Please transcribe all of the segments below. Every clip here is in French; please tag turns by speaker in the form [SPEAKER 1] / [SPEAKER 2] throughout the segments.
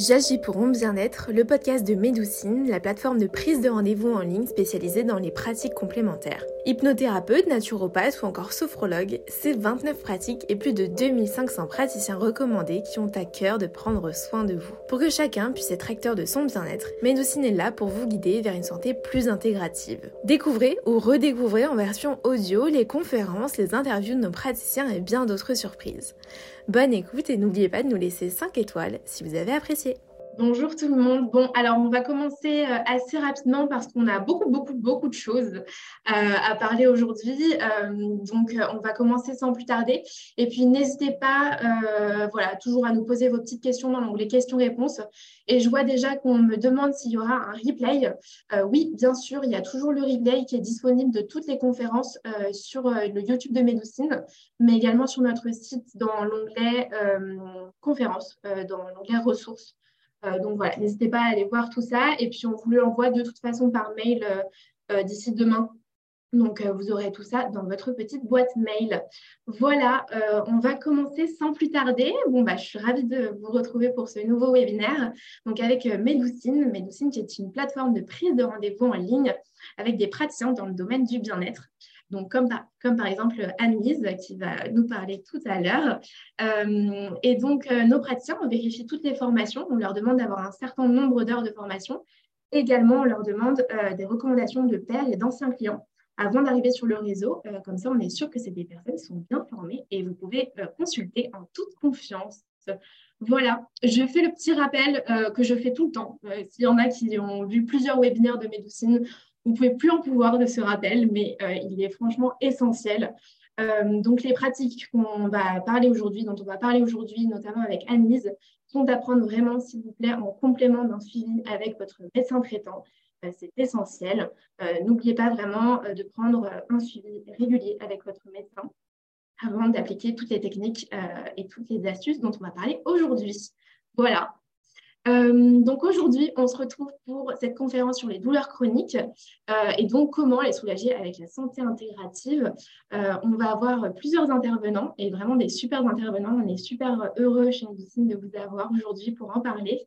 [SPEAKER 1] J'agis pour mon bien-être, le podcast de Médoucine, la plateforme de prise de rendez-vous en ligne spécialisée dans les pratiques complémentaires. Hypnothérapeute, naturopathe ou encore sophrologue, c'est 29 pratiques et plus de 2500 praticiens recommandés qui ont à cœur de prendre soin de vous. Pour que chacun puisse être acteur de son bien-être, Médoucine est là pour vous guider vers une santé plus intégrative. Découvrez ou redécouvrez en version audio les conférences, les interviews de nos praticiens et bien d'autres surprises. Bonne écoute et n'oubliez pas de nous laisser 5 étoiles si vous avez apprécié.
[SPEAKER 2] Bonjour tout le monde. Bon, alors on va commencer euh, assez rapidement parce qu'on a beaucoup, beaucoup, beaucoup de choses euh, à parler aujourd'hui. Euh, donc, on va commencer sans plus tarder. Et puis, n'hésitez pas, voilà, toujours à nous poser vos petites questions dans l'onglet questions-réponses. Et je vois déjà qu'on me demande s'il y aura un replay. oui, bien sûr, il y a toujours le replay qui est disponible de toutes les conférences sur le YouTube de Médoucine, mais également sur notre site dans l'onglet conférences, dans l'onglet ressources. Euh, donc voilà, n'hésitez pas à aller voir tout ça. Et puis on vous l'envoie de toute façon par mail euh, euh, d'ici demain. Donc, vous aurez tout ça dans votre petite boîte mail. Voilà, on va commencer sans plus tarder. Bon, bah, je suis ravie de vous retrouver pour ce nouveau webinaire. Donc, avec Medoucine, Medoucine qui est une plateforme de prise de rendez-vous en ligne avec des praticiens dans le domaine du bien-être. Donc, comme par, exemple Anne-Lise qui va nous parler tout à l'heure. Euh, et donc, euh, nos praticiens, on vérifie toutes les formations. On leur demande d'avoir un certain nombre d'heures de formation. Également, on leur demande euh, des recommandations de pairs et d'anciens clients avant d'arriver sur le réseau. comme ça, on est sûr que ces des personnes sont bien formées et vous pouvez consulter en toute confiance. Voilà, je fais le petit rappel que je fais tout le temps. S'il y en a qui ont vu plusieurs webinaires de médecine, vous ne pouvez plus en pouvoir de ce rappel, mais euh, il est franchement essentiel. Euh, donc, les pratiques qu'on va parler aujourd'hui, dont on va parler aujourd'hui, notamment avec Anne-Lise, sont à prendre vraiment, s'il vous plaît, en complément d'un suivi avec votre médecin traitant. Euh, c'est essentiel. N'oubliez pas vraiment de prendre un suivi régulier avec votre médecin avant d'appliquer toutes les techniques et toutes les astuces dont on va parler aujourd'hui. Voilà, euh, donc aujourd'hui, on se retrouve pour cette conférence sur les douleurs chroniques euh, et donc comment les soulager avec la santé intégrative. Euh, on va avoir plusieurs intervenants et vraiment des super intervenants. On est super heureux chez Medicine de vous avoir aujourd'hui pour en parler.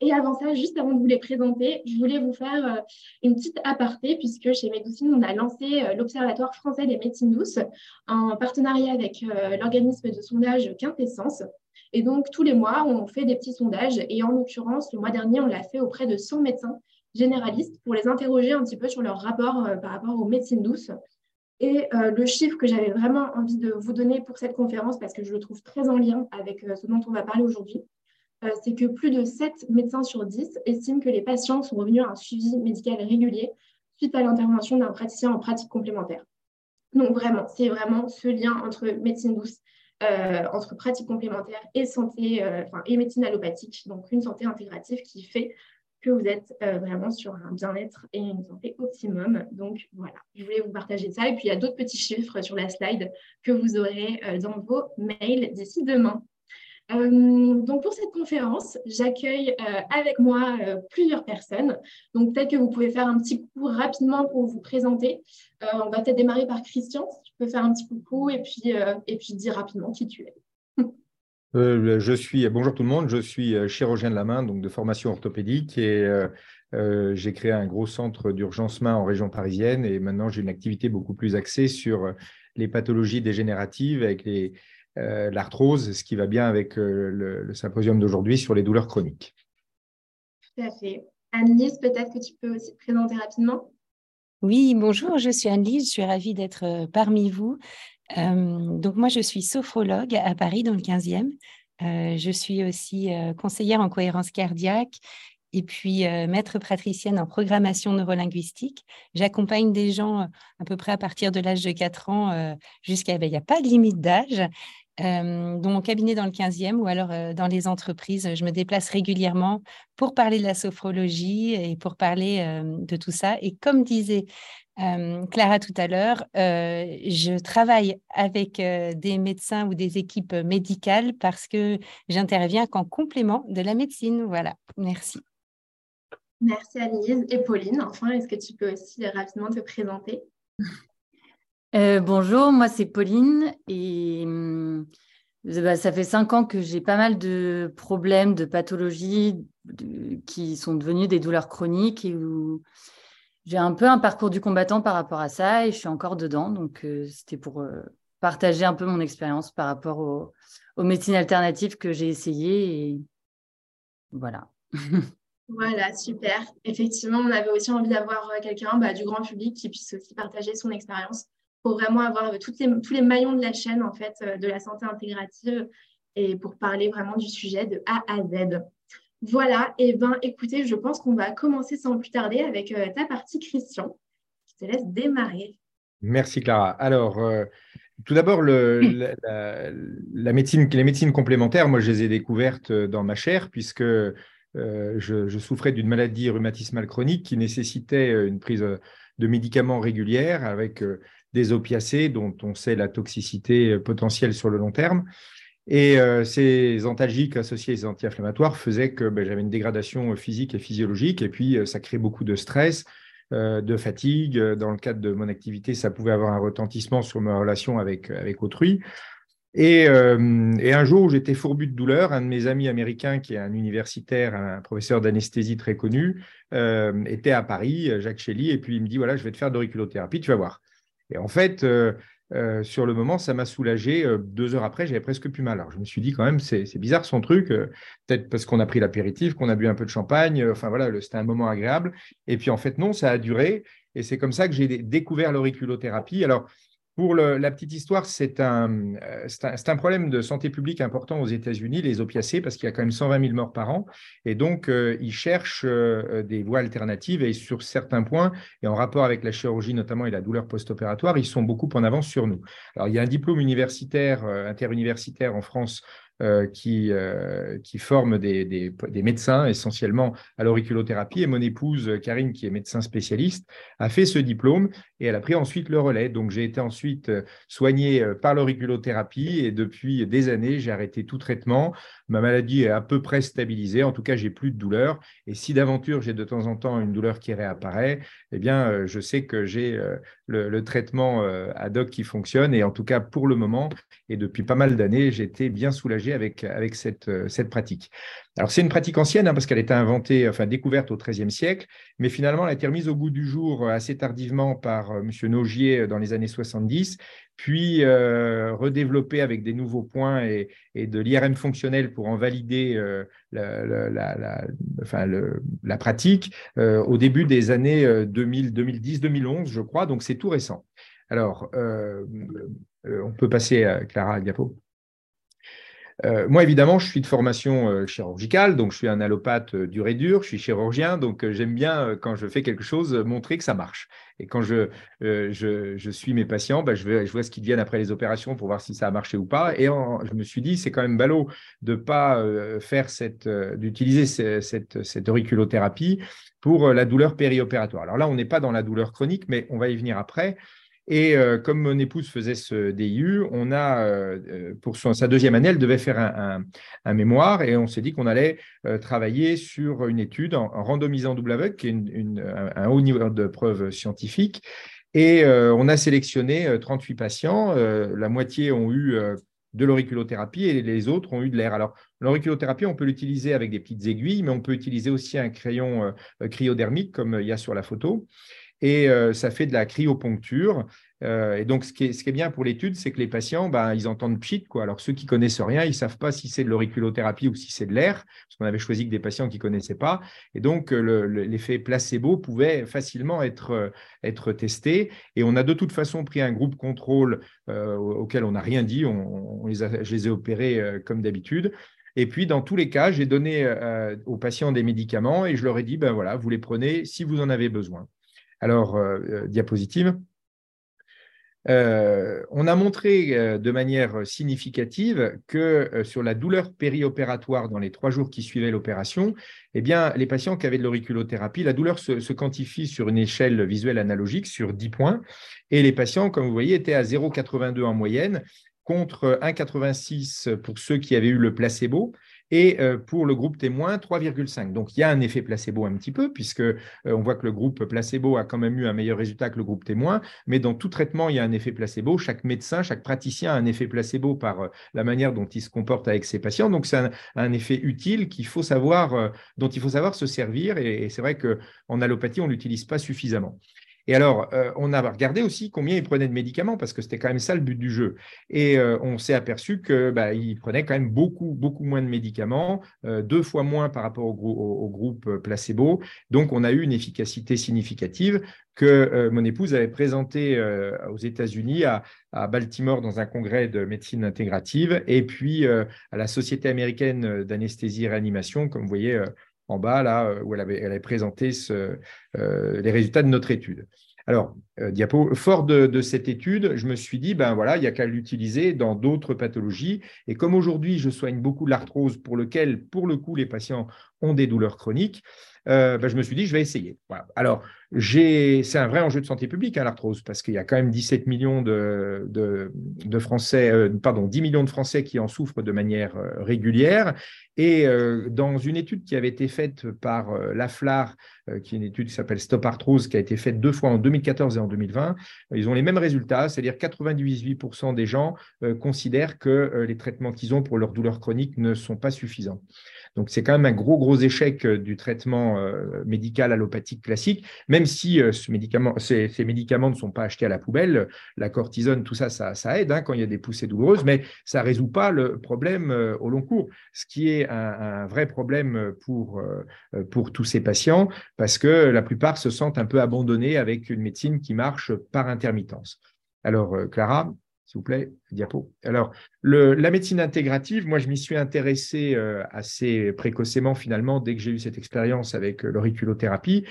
[SPEAKER 2] et avant ça, juste avant de vous les présenter, je voulais vous faire une petite aparté puisque chez Médecine, on a lancé l'Observatoire français des médecines douces en partenariat avec l'organisme de sondage Quintessence. Et donc, tous les mois, on fait des petits sondages. Et en l'occurrence, le mois dernier, on l'a fait auprès de 100 médecins généralistes pour les interroger un petit peu sur leur rapport euh, par rapport aux médecines douces. Et euh, le chiffre que j'avais vraiment envie de vous donner pour cette conférence, parce que je le trouve très en lien avec euh, ce dont on va parler aujourd'hui, c'est que plus de 7 médecins sur 10 estiment que les patients sont revenus à un suivi médical régulier suite à l'intervention d'un praticien en pratique complémentaire. Donc vraiment, c'est vraiment ce lien entre médecine douce entre pratique complémentaire et santé, euh, et médecine allopathique, donc une santé intégrative qui fait que vous êtes euh, vraiment sur un bien-être et une santé optimum. Donc voilà, je voulais vous partager ça. Et puis il y a d'autres petits chiffres sur la slide que vous aurez dans vos mails d'ici demain. Euh, donc pour cette conférence, j'accueille euh, avec moi euh, plusieurs personnes. Donc peut-être que vous pouvez faire un petit coucou rapidement pour vous présenter. on va peut-être démarrer par Christian, peux faire un petit coucou et puis, et puis dire rapidement qui tu es.
[SPEAKER 3] je suis, bonjour tout le monde, je suis chirurgien de la main, donc de formation orthopédique et j'ai créé un gros centre d'urgence main en région parisienne et maintenant j'ai une activité beaucoup plus axée sur les pathologies dégénératives avec euh, l'arthrose, ce qui va bien avec euh, le, symposium d'aujourd'hui sur les douleurs chroniques.
[SPEAKER 2] Tout à fait. Anne-Lise, peut-être que tu peux aussi te présenter rapidement
[SPEAKER 4] Oui, bonjour, je suis Anne-Lise, je suis ravie d'être euh, parmi vous. donc moi, je suis sophrologue à Paris dans le 15e. je suis aussi conseillère en cohérence cardiaque et puis maître praticien en programmation neurolinguistique. J'accompagne des gens à peu près à partir de l'âge de 4 ans jusqu'à... Ben, il n'y a pas de limite d'âge. Euh, dans mon cabinet dans le 15e ou alors euh, dans les entreprises. Je me déplace régulièrement pour parler de la sophrologie et pour parler euh, de tout ça. Et comme disait Clara tout à l'heure, je travaille avec des médecins ou des équipes médicales parce que j'interviens qu'en complément de la médecine. Voilà, merci.
[SPEAKER 2] Merci Annelise. Et Pauline, enfin, est-ce que tu peux aussi rapidement te présenter?
[SPEAKER 5] Euh, bonjour, moi c'est Pauline et hum, bah, ça fait cinq ans que j'ai pas mal de problèmes, de pathologies qui sont devenues des douleurs chroniques et où j'ai un peu un parcours du combattant par rapport à ça et je suis encore dedans. Donc, euh, c'était pour euh, partager un peu mon expérience par rapport aux médecines alternatives que j'ai essayées. Et voilà.
[SPEAKER 2] Voilà, super. Effectivement, on avait aussi envie d'avoir euh, quelqu'un bah, du grand public qui puisse aussi partager son expérience pour vraiment avoir euh, toutes les, tous les maillons de la chaîne en fait euh, de la santé intégrative et pour parler vraiment du sujet de A à Z. Voilà, et ben écoutez, je pense qu'on va commencer sans plus tarder avec euh, ta partie Christian. Je te laisse démarrer.
[SPEAKER 3] Merci Clara. Alors, tout d'abord, la, médecine, les médecines complémentaires, moi je les ai découvertes dans ma chair puisque je, je, souffrais d'une maladie rhumatismale chronique qui nécessitait une prise de médicaments régulière avec des opiacés dont on sait la toxicité euh, potentielle sur le long terme. Et euh, ces antalgiques associés ces anti-inflammatoires faisaient que ben, j'avais une dégradation euh, physique et physiologique, et puis ça crée beaucoup de stress, de fatigue. Dans le cadre de mon activité, ça pouvait avoir un retentissement sur ma relation avec, avec autrui. Et, un jour j'étais fourbu de douleur, un de mes amis américains, qui est un universitaire, un professeur d'anesthésie très connu, était à Paris, Jacques Chély, et puis il me dit, voilà, je vais te faire d'auriculothérapie, tu vas voir. Et en fait, euh, euh, sur le moment, ça m'a soulagé. Euh, deux heures après, j'avais presque plus mal. Alors, je me suis dit quand même, c'est bizarre son truc. Peut-être parce qu'on a pris l'apéritif, qu'on a bu un peu de champagne. enfin voilà, c'était un moment agréable. Et puis en fait, non, ça a duré. Et c'est comme ça que j'ai découvert l'auriculothérapie. Alors, pour la petite histoire, c'est un, euh, un, un, problème de santé publique important aux États-Unis, les opiacés, parce qu'il y a quand même 120 000 morts par an. Et donc, euh, ils cherchent euh, des voies alternatives et sur certains points, et en rapport avec la chirurgie notamment et la douleur post-opératoire, ils sont beaucoup en avance sur nous. Alors, il y a un diplôme universitaire, interuniversitaire en France qui, euh, qui forment des, des, médecins essentiellement à l'auriculothérapie. Et mon épouse, Karine, qui est médecin spécialiste, a fait ce diplôme et elle a pris ensuite le relais. Donc j'ai été ensuite euh, soigné par l'auriculothérapie et depuis des années, j'ai arrêté tout traitement. Ma maladie est à peu près stabilisée. En tout cas, j'ai plus de douleur. Et si d'aventure j'ai de temps en temps une douleur qui réapparaît, eh bien, je sais que j'ai le, le, traitement ad hoc qui fonctionne. Et en tout cas, pour le moment, et depuis pas mal d'années, j'étais bien soulagé avec, cette, euh, pratique. Alors, c'est une pratique ancienne hein, parce qu'elle a été inventée, enfin découverte au XIIIe siècle, mais finalement, elle a été remise au goût du jour euh, assez tardivement par euh, M. Nogier dans les années 70, puis redéveloppée avec des nouveaux points et, de l'IRM fonctionnel pour en valider la, la, pratique au début des années 2000, 2010, 2011, je crois, donc c'est tout récent. Alors, on peut passer à Clara Diapo. Euh, moi, évidemment, je suis de formation euh, chirurgicale, donc je suis un allopathe euh, dur et dur, je suis chirurgien, donc j'aime bien, quand je fais quelque chose, montrer que ça marche. Et quand je, suis mes patients, bah, je, vois ce qu'ils deviennent après les opérations pour voir si ça a marché ou pas. Et je me suis dit, c'est quand même ballot de pas faire d'utiliser cette auriculothérapie pour la douleur périopératoire. Alors là, on n'est pas dans la douleur chronique, mais on va y venir après. Et euh, comme mon épouse faisait ce DIU, on a, euh, euh, pour sa deuxième année, elle devait faire un, mémoire et on s'est dit qu'on allait travailler sur une étude en, randomisant double aveugle, qui est un, haut niveau de preuve scientifique. Et on a sélectionné 38 patients. la moitié ont eu de l'auriculothérapie et les autres ont eu de l'air. Alors, l'auriculothérapie, on peut l'utiliser avec des petites aiguilles, mais on peut utiliser aussi un crayon cryodermique, comme il y a sur la photo et euh, ça fait de la cryoponcture. Euh, et donc, ce qui, est, bien pour l'étude, c'est que les patients, ben, ils entendent pchit. Quoi. Alors, ceux qui connaissent rien, ils ne savent pas si c'est de l'auriculothérapie ou si c'est de l'air, parce qu'on avait choisi que des patients qui connaissaient pas. Et donc, l'effet placebo pouvait facilement être, être testé. Et on a de toute façon pris un groupe contrôle euh, auquel on n'a rien dit. On, les a, je les ai opérés comme d'habitude. Et puis, dans tous les cas, j'ai donné aux patients des médicaments et je leur ai dit, ben voilà, vous les prenez si vous en avez besoin. Alors, euh, euh, diapositive. Euh, on a montré de manière significative que sur la douleur périopératoire dans les trois jours qui suivaient l'opération, eh les patients qui avaient de l'auriculothérapie, la douleur se, quantifie sur une échelle visuelle analogique sur 10 points, et les patients, comme vous voyez, étaient à 0,82 en moyenne contre 1,86 pour ceux qui avaient eu le placebo et pour le groupe témoin, 3,5. Donc il y a un effet placebo un petit peu, puisque on voit que le groupe placebo a quand même eu un meilleur résultat que le groupe témoin, mais dans tout traitement, il y a un effet placebo. Chaque médecin, chaque praticien a un effet placebo par la manière dont il se comporte avec ses patients. Donc c'est un, effet utile faut savoir, dont il faut savoir se servir, et, et c'est vrai qu'en allopathie, on l'utilise pas suffisamment. Et alors, euh, on a regardé aussi combien il prenait de médicaments, parce que c'était quand même ça le but du jeu. Et euh, on s'est aperçu qu'il bah, prenait quand même beaucoup, beaucoup moins de médicaments, euh, deux fois moins par rapport au, groupe placebo. Donc, on a eu une efficacité significative que mon épouse avait présentée aux États-Unis, à, Baltimore, dans un congrès de médecine intégrative, et puis à la Société américaine d'anesthésie et réanimation, comme vous voyez en bas, là, où elle avait, présenté ce, les résultats de notre étude. Alors, euh, diapo, fort de, cette étude, je me suis dit, ben voilà, il n'y a qu'à l'utiliser dans d'autres pathologies. Et comme aujourd'hui, je soigne beaucoup l'arthrose pour lequel, pour le coup, les patients ont des douleurs chroniques, ben, je me suis dit, je vais essayer. Alors, c'est un vrai enjeu de santé publique, hein, l'arthrose, parce qu'il y a quand même 17 millions de, Français, euh, pardon, 10 millions de Français qui en souffrent de manière euh, régulière. Et euh, dans une étude qui avait été faite par Laflar, qui est une étude s'appelle Stop Arthrose, qui a été faite deux fois en 2014 et en 2020, ils ont les mêmes résultats, c'est-à-dire 98% des gens considèrent que les traitements qu'ils ont pour leurs douleurs chroniques ne sont pas suffisants. Donc, c'est quand même un gros, gros échec du traitement médical allopathique classique, même si euh, ces, médicaments ne sont pas achetés à la poubelle, la cortisone, tout ça, ça, aide hein, quand il y a des poussées douloureuses, mais ça ne résout pas le problème euh, au long cours, ce qui est un, vrai problème euh, pour tous ces patients, parce que la plupart se sentent un peu abandonnés avec une médecine qui marche par intermittence. Alors, Clara, s'il vous plaît, diapo. Alors, la médecine intégrative, moi, je m'y suis intéressé assez précocement, finalement, dès que j'ai eu cette expérience avec l'auriculothérapie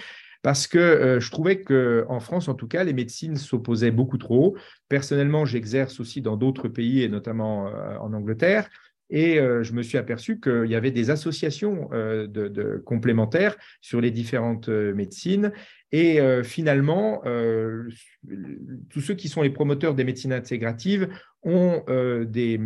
[SPEAKER 3] parce que euh, je trouvais qu'en France, en tout cas, les médecines s'opposaient beaucoup trop. Personnellement, j'exerce aussi dans d'autres pays, et notamment euh, en Angleterre. Et euh, je me suis aperçu qu'il y avait des associations de, complémentaires sur les différentes médecines. Et finalement, tous ceux qui sont les promoteurs des médecines intégratives ont des,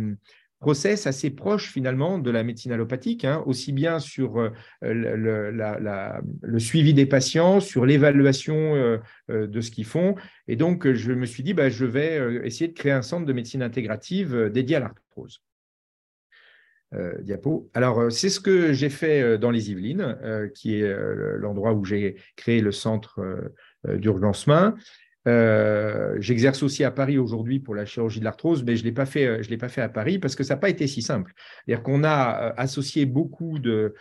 [SPEAKER 3] process assez proche finalement de la médecine allopathique, hein, aussi bien sur euh, le, suivi des patients, sur l'évaluation euh, euh, de ce qu'ils font. Et donc, je me suis dit, bah, je vais essayer de créer un centre de médecine intégrative dédié à l'arthrose. Diapo. Alors, c'est ce que j'ai fait dans les Yvelines, qui est l'endroit où j'ai créé le centre d'urgence main. Euh, j'exerce aussi à Paris aujourd'hui pour la chirurgie de l'arthrose, mais je l'ai pas, fait, euh, je l'ai pas fait à Paris parce que ça n'a pas été si simple. C'est-à-dire qu'on a euh, associé beaucoup de,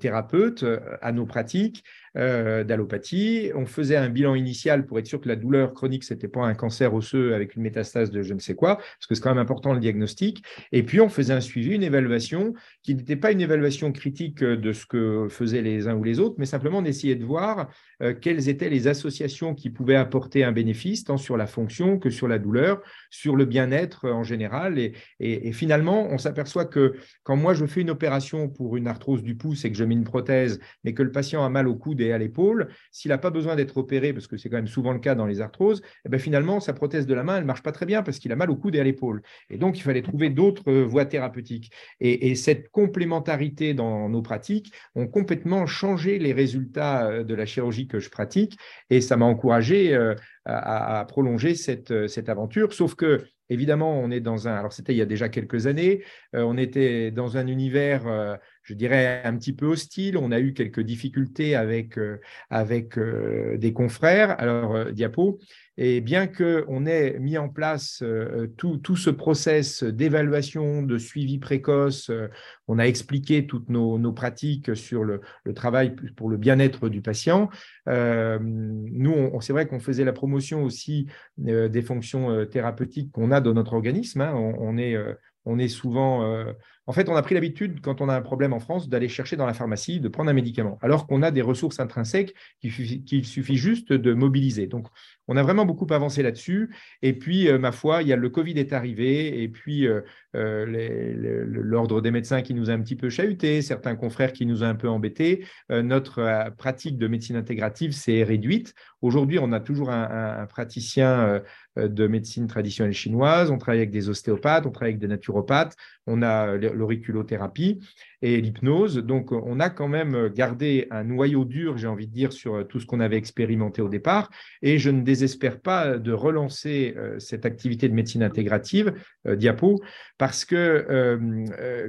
[SPEAKER 3] thérapeutes à nos pratiques d'allopathie. On faisait un bilan initial pour être sûr que la douleur chronique, ce n'était pas un cancer osseux avec une métastase de je ne sais quoi, parce que c'est quand même important le diagnostic. Et puis, on faisait un suivi, une évaluation qui n'était pas une évaluation critique de ce que faisaient les uns ou les autres, mais simplement on essayait de voir quelles étaient les associations qui pouvaient apporter un bénéfice tant sur la fonction que sur la douleur, sur le bien-être en général. Et, finalement, on s'aperçoit que quand moi je fais une opération pour une arthrose du pouce et que je mets une prothèse, mais que le patient a mal au coude et à l'épaule, s'il n'a pas besoin d'être opéré, parce que c'est quand même souvent le cas dans les arthroses, eh bien finalement, sa prothèse de la main, elle ne marche pas très bien parce qu'il a mal au coude et à l'épaule. Et donc, il fallait trouver d'autres voies thérapeutiques. Et cette complémentarité dans nos pratiques ont complètement changé les résultats de la chirurgie que je pratique. Et ça m'a encouragé euh, à, prolonger cette, cette aventure. Sauf que, évidemment, on est dans un. Alors, c'était il y a déjà quelques années, euh, on était dans un univers, euh, je dirais, un petit peu hostile. On a eu quelques difficultés avec, euh, avec des confrères. Alors, diapo. Et bien qu'on ait mis en place euh, tout, tout, ce process d'évaluation, de suivi précoce, euh, on a expliqué toutes nos, nos pratiques sur le, le, travail pour le bien-être du patient. Euh, nous, c'est vrai qu'on faisait la promotion aussi des fonctions thérapeutiques qu'on a dans notre organisme. Hein. On, est on est souvent. Euh, en fait, on a pris l'habitude, quand on a un problème en France, d'aller chercher dans la pharmacie, de prendre un médicament, alors qu'on a des ressources intrinsèques qu'il suffit, juste de mobiliser. Donc, on a vraiment beaucoup avancé là-dessus. Et puis, euh, ma foi, il y a le Covid est arrivé, et puis euh, l'ordre des médecins qui nous a un petit peu chahuté, certains confrères qui nous ont un peu embêtés. notre pratique de médecine intégrative s'est réduite. Aujourd'hui, on a toujours un, praticien de médecine traditionnelle chinoise, on travaille avec des ostéopathes, on travaille avec des naturopathes, on a l'auriculothérapie et l'hypnose. Donc, on a quand même gardé un noyau dur, j'ai envie de dire, sur tout ce qu'on avait expérimenté au départ. Et je ne désespère pas de relancer cette activité de médecine intégrative, diapo, parce que,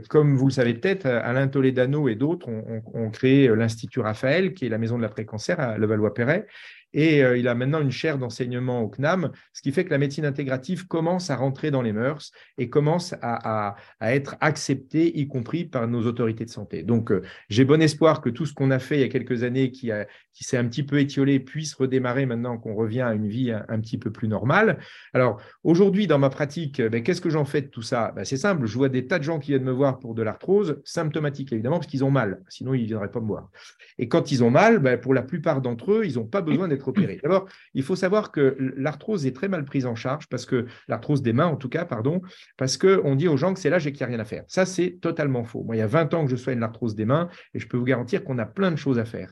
[SPEAKER 3] comme vous le savez peut-être, Alain Toledano et d'autres ont, créé l'Institut Raphaël, qui est la maison de l'après-cancer à Levallois-Perret. Et euh, il a maintenant une chaire d'enseignement au CNAM, ce qui fait que la médecine intégrative commence à rentrer dans les mœurs et commence à, être acceptée, y compris par nos autorités de santé. Donc, euh, j'ai bon espoir que tout ce qu'on a fait il y a quelques années, qui, s'est un petit peu étiolé, puisse redémarrer maintenant qu'on revient à une vie un, petit peu plus normale. Alors, aujourd'hui, dans ma pratique, ben, qu'est-ce que j'en fais de tout ça? Ben, C'est simple, je vois des tas de gens qui viennent me voir pour de l'arthrose, symptomatique évidemment, parce qu'ils ont mal, sinon ils ne viendraient pas me voir. Et quand ils ont mal, ben, pour la plupart d'entre eux, ils n'ont pas besoin d'être opéré. D'abord, il faut savoir que l'arthrose est très mal prise en charge, parce que l'arthrose des mains, en tout cas, pardon, parce qu'on dit aux gens que c'est l'âge et qu'il n'y a rien à faire. Ça, c'est totalement faux. Moi, il y a 20 ans que je soigne l'arthrose des mains, et je peux vous garantir qu'on a plein de choses à faire.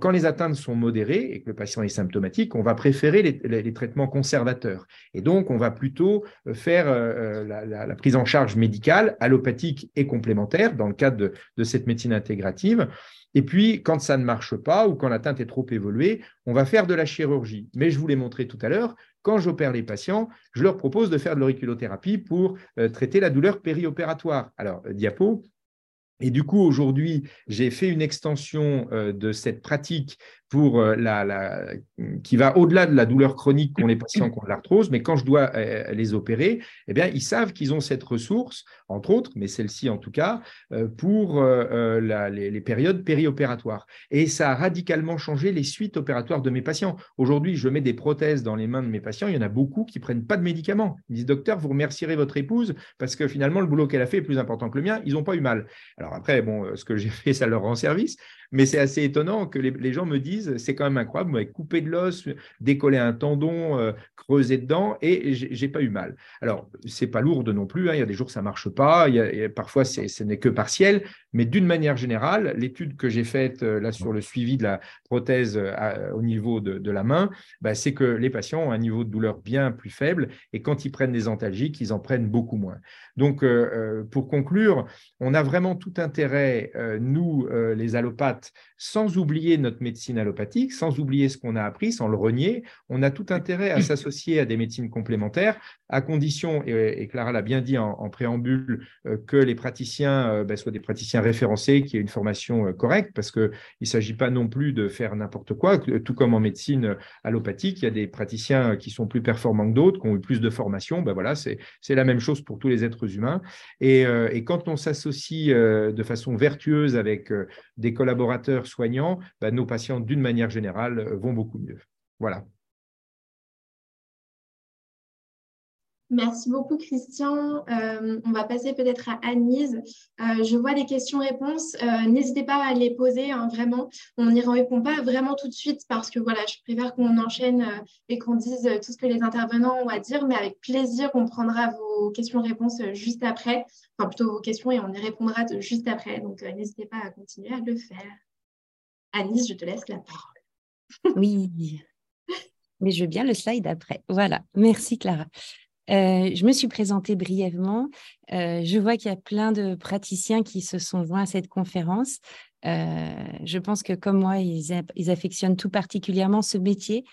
[SPEAKER 3] quand les atteintes sont modérées et que le patient est symptomatique, on va préférer les, traitements conservateurs. Et donc, on va plutôt euh, faire euh, euh, la, prise en charge médicale, allopathique et complémentaire, dans le cadre de cette médecine intégrative. Et puis, quand ça ne marche pas ou quand l'atteinte est trop évoluée, on va faire de la chirurgie. Mais je vous l'ai montré tout à l'heure, quand j'opère les patients, je leur propose de faire de l'auriculothérapie pour euh, traiter la douleur périopératoire. Alors, euh, diapo. Et du coup, aujourd'hui, j'ai fait une extension euh, de cette pratique pour euh, la, qui va au-delà de la douleur chronique qu'ont les patients qui ont de l'arthrose, mais quand je dois euh, les opérer, eh bien, ils savent qu'ils ont cette ressource, entre autres, mais celle-ci en tout cas, euh, pour les, périodes périopératoires. Et ça a radicalement changé les suites opératoires de mes patients. Aujourd'hui, je mets des prothèses dans les mains de mes patients. Il y en a beaucoup qui prennent pas de médicaments. Ils disent, docteur, vous remercierez votre épouse parce que finalement, le boulot qu'elle a fait est plus important que le mien. Ils n'ont pas eu mal. Alors après, bon, ce que j'ai fait, ça leur rend service. Mais c'est assez étonnant que les, gens me disent, c'est quand même incroyable, vous m'avez de l'os, décollé un tendon, euh, creusé dedans, et j'ai pas eu mal. Alors, c'est pas lourd non plus, hein. il y a des jours ça marche pas, il y a, parfois ce n'est que partiel, mais d'une manière générale, l'étude que j'ai faite euh, là sur le suivi de la prothèse euh, au niveau de, la main, bah, c'est que les patients ont un niveau de douleur bien plus faible, et quand ils prennent des antalgiques, ils en prennent beaucoup moins. Donc, pour conclure, on a vraiment tout intérêt, nous, les allopathes, sans oublier notre médecine allopathique, sans oublier ce qu'on a appris, sans le renier. On a tout intérêt à s'associer à des médecines complémentaires, à condition, et, Clara l'a bien dit en, préambule, euh, que les praticiens euh, ben, soient des praticiens référencés, qui aient une formation euh, correcte, parce qu'il ne s'agit pas non plus de faire n'importe quoi, tout comme en médecine allopathique, il y a des praticiens qui sont plus performants que d'autres, qui ont eu plus de formation, ben voilà, c'est la même chose pour tous les êtres humains. Et, et quand on s'associe de façon vertueuse avec des collaborateurs, soignants, bah, nos patients, d'une manière générale, euh, vont beaucoup mieux. Voilà.
[SPEAKER 2] Merci beaucoup, Christian. Euh, on va passer peut-être à Anise. Euh, je vois des questions-réponses. N'hésitez pas à les poser, hein, vraiment. On n'y répond pas vraiment tout de suite parce que voilà, je préfère qu'on enchaîne et qu'on dise tout ce que les intervenants ont à dire, mais avec plaisir, on prendra vos questions-réponses juste après, enfin plutôt vos questions et on y répondra juste après. Donc, n'hésitez pas à continuer à le faire. Anis, je te laisse la parole.
[SPEAKER 4] oui, mais je veux bien le slide après. Voilà, merci Clara. Euh, je me suis présentée brièvement. Euh, je vois qu'il y a plein de praticiens qui se sont joints à cette conférence. Euh, je pense que comme moi, ils, affectionnent tout particulièrement ce métier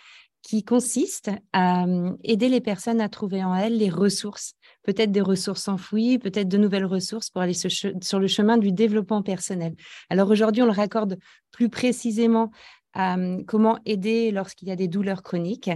[SPEAKER 4] qui consiste à aider les personnes à trouver en elles les ressources, peut-être des ressources enfouies, peut-être de nouvelles ressources pour aller sur le chemin du développement personnel. Alors aujourd'hui, on le raccorde plus précisément comment aider lorsqu'il y a des douleurs chroniques.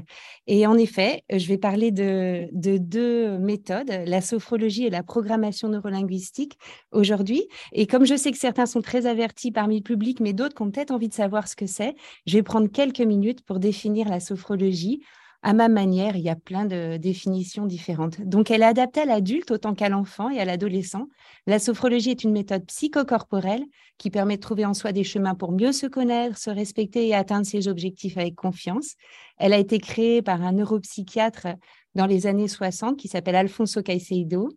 [SPEAKER 4] Et en effet, je vais parler de, deux méthodes, la sophrologie et la programmation neurolinguistique aujourd'hui. Et comme je sais que certains sont très avertis parmi le public, mais d'autres ont peut-être envie de savoir ce que c'est, je vais prendre quelques minutes pour définir la sophrologie à ma manière, il y a plein de définitions différentes. Donc, elle est adaptée à l'adulte autant qu'à l'enfant et à l'adolescent. La sophrologie est une méthode psychocorporelle qui permet de trouver en soi des chemins pour mieux se connaître, se respecter et atteindre ses objectifs avec confiance. Elle a été créée par un neuropsychiatre dans les années 60 qui s'appelle Alfonso Caicedo.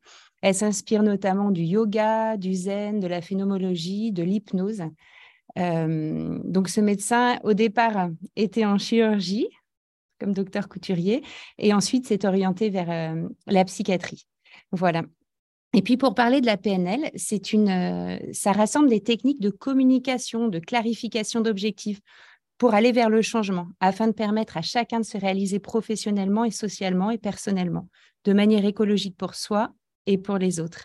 [SPEAKER 4] Elle s'inspire notamment du yoga, du zen, de la phénoménologie, de l'hypnose. Euh, donc, ce médecin, au départ, était en chirurgie comme docteur couturier. Et ensuite, s'est orienté vers la psychiatrie. Voilà. Et puis pour parler de la PNL, c'est une, ça rassemble des techniques de communication, de clarification d'objectifs pour aller vers le changement, afin de permettre à chacun de se réaliser professionnellement et socialement et personnellement, de manière écologique pour soi et pour les autres.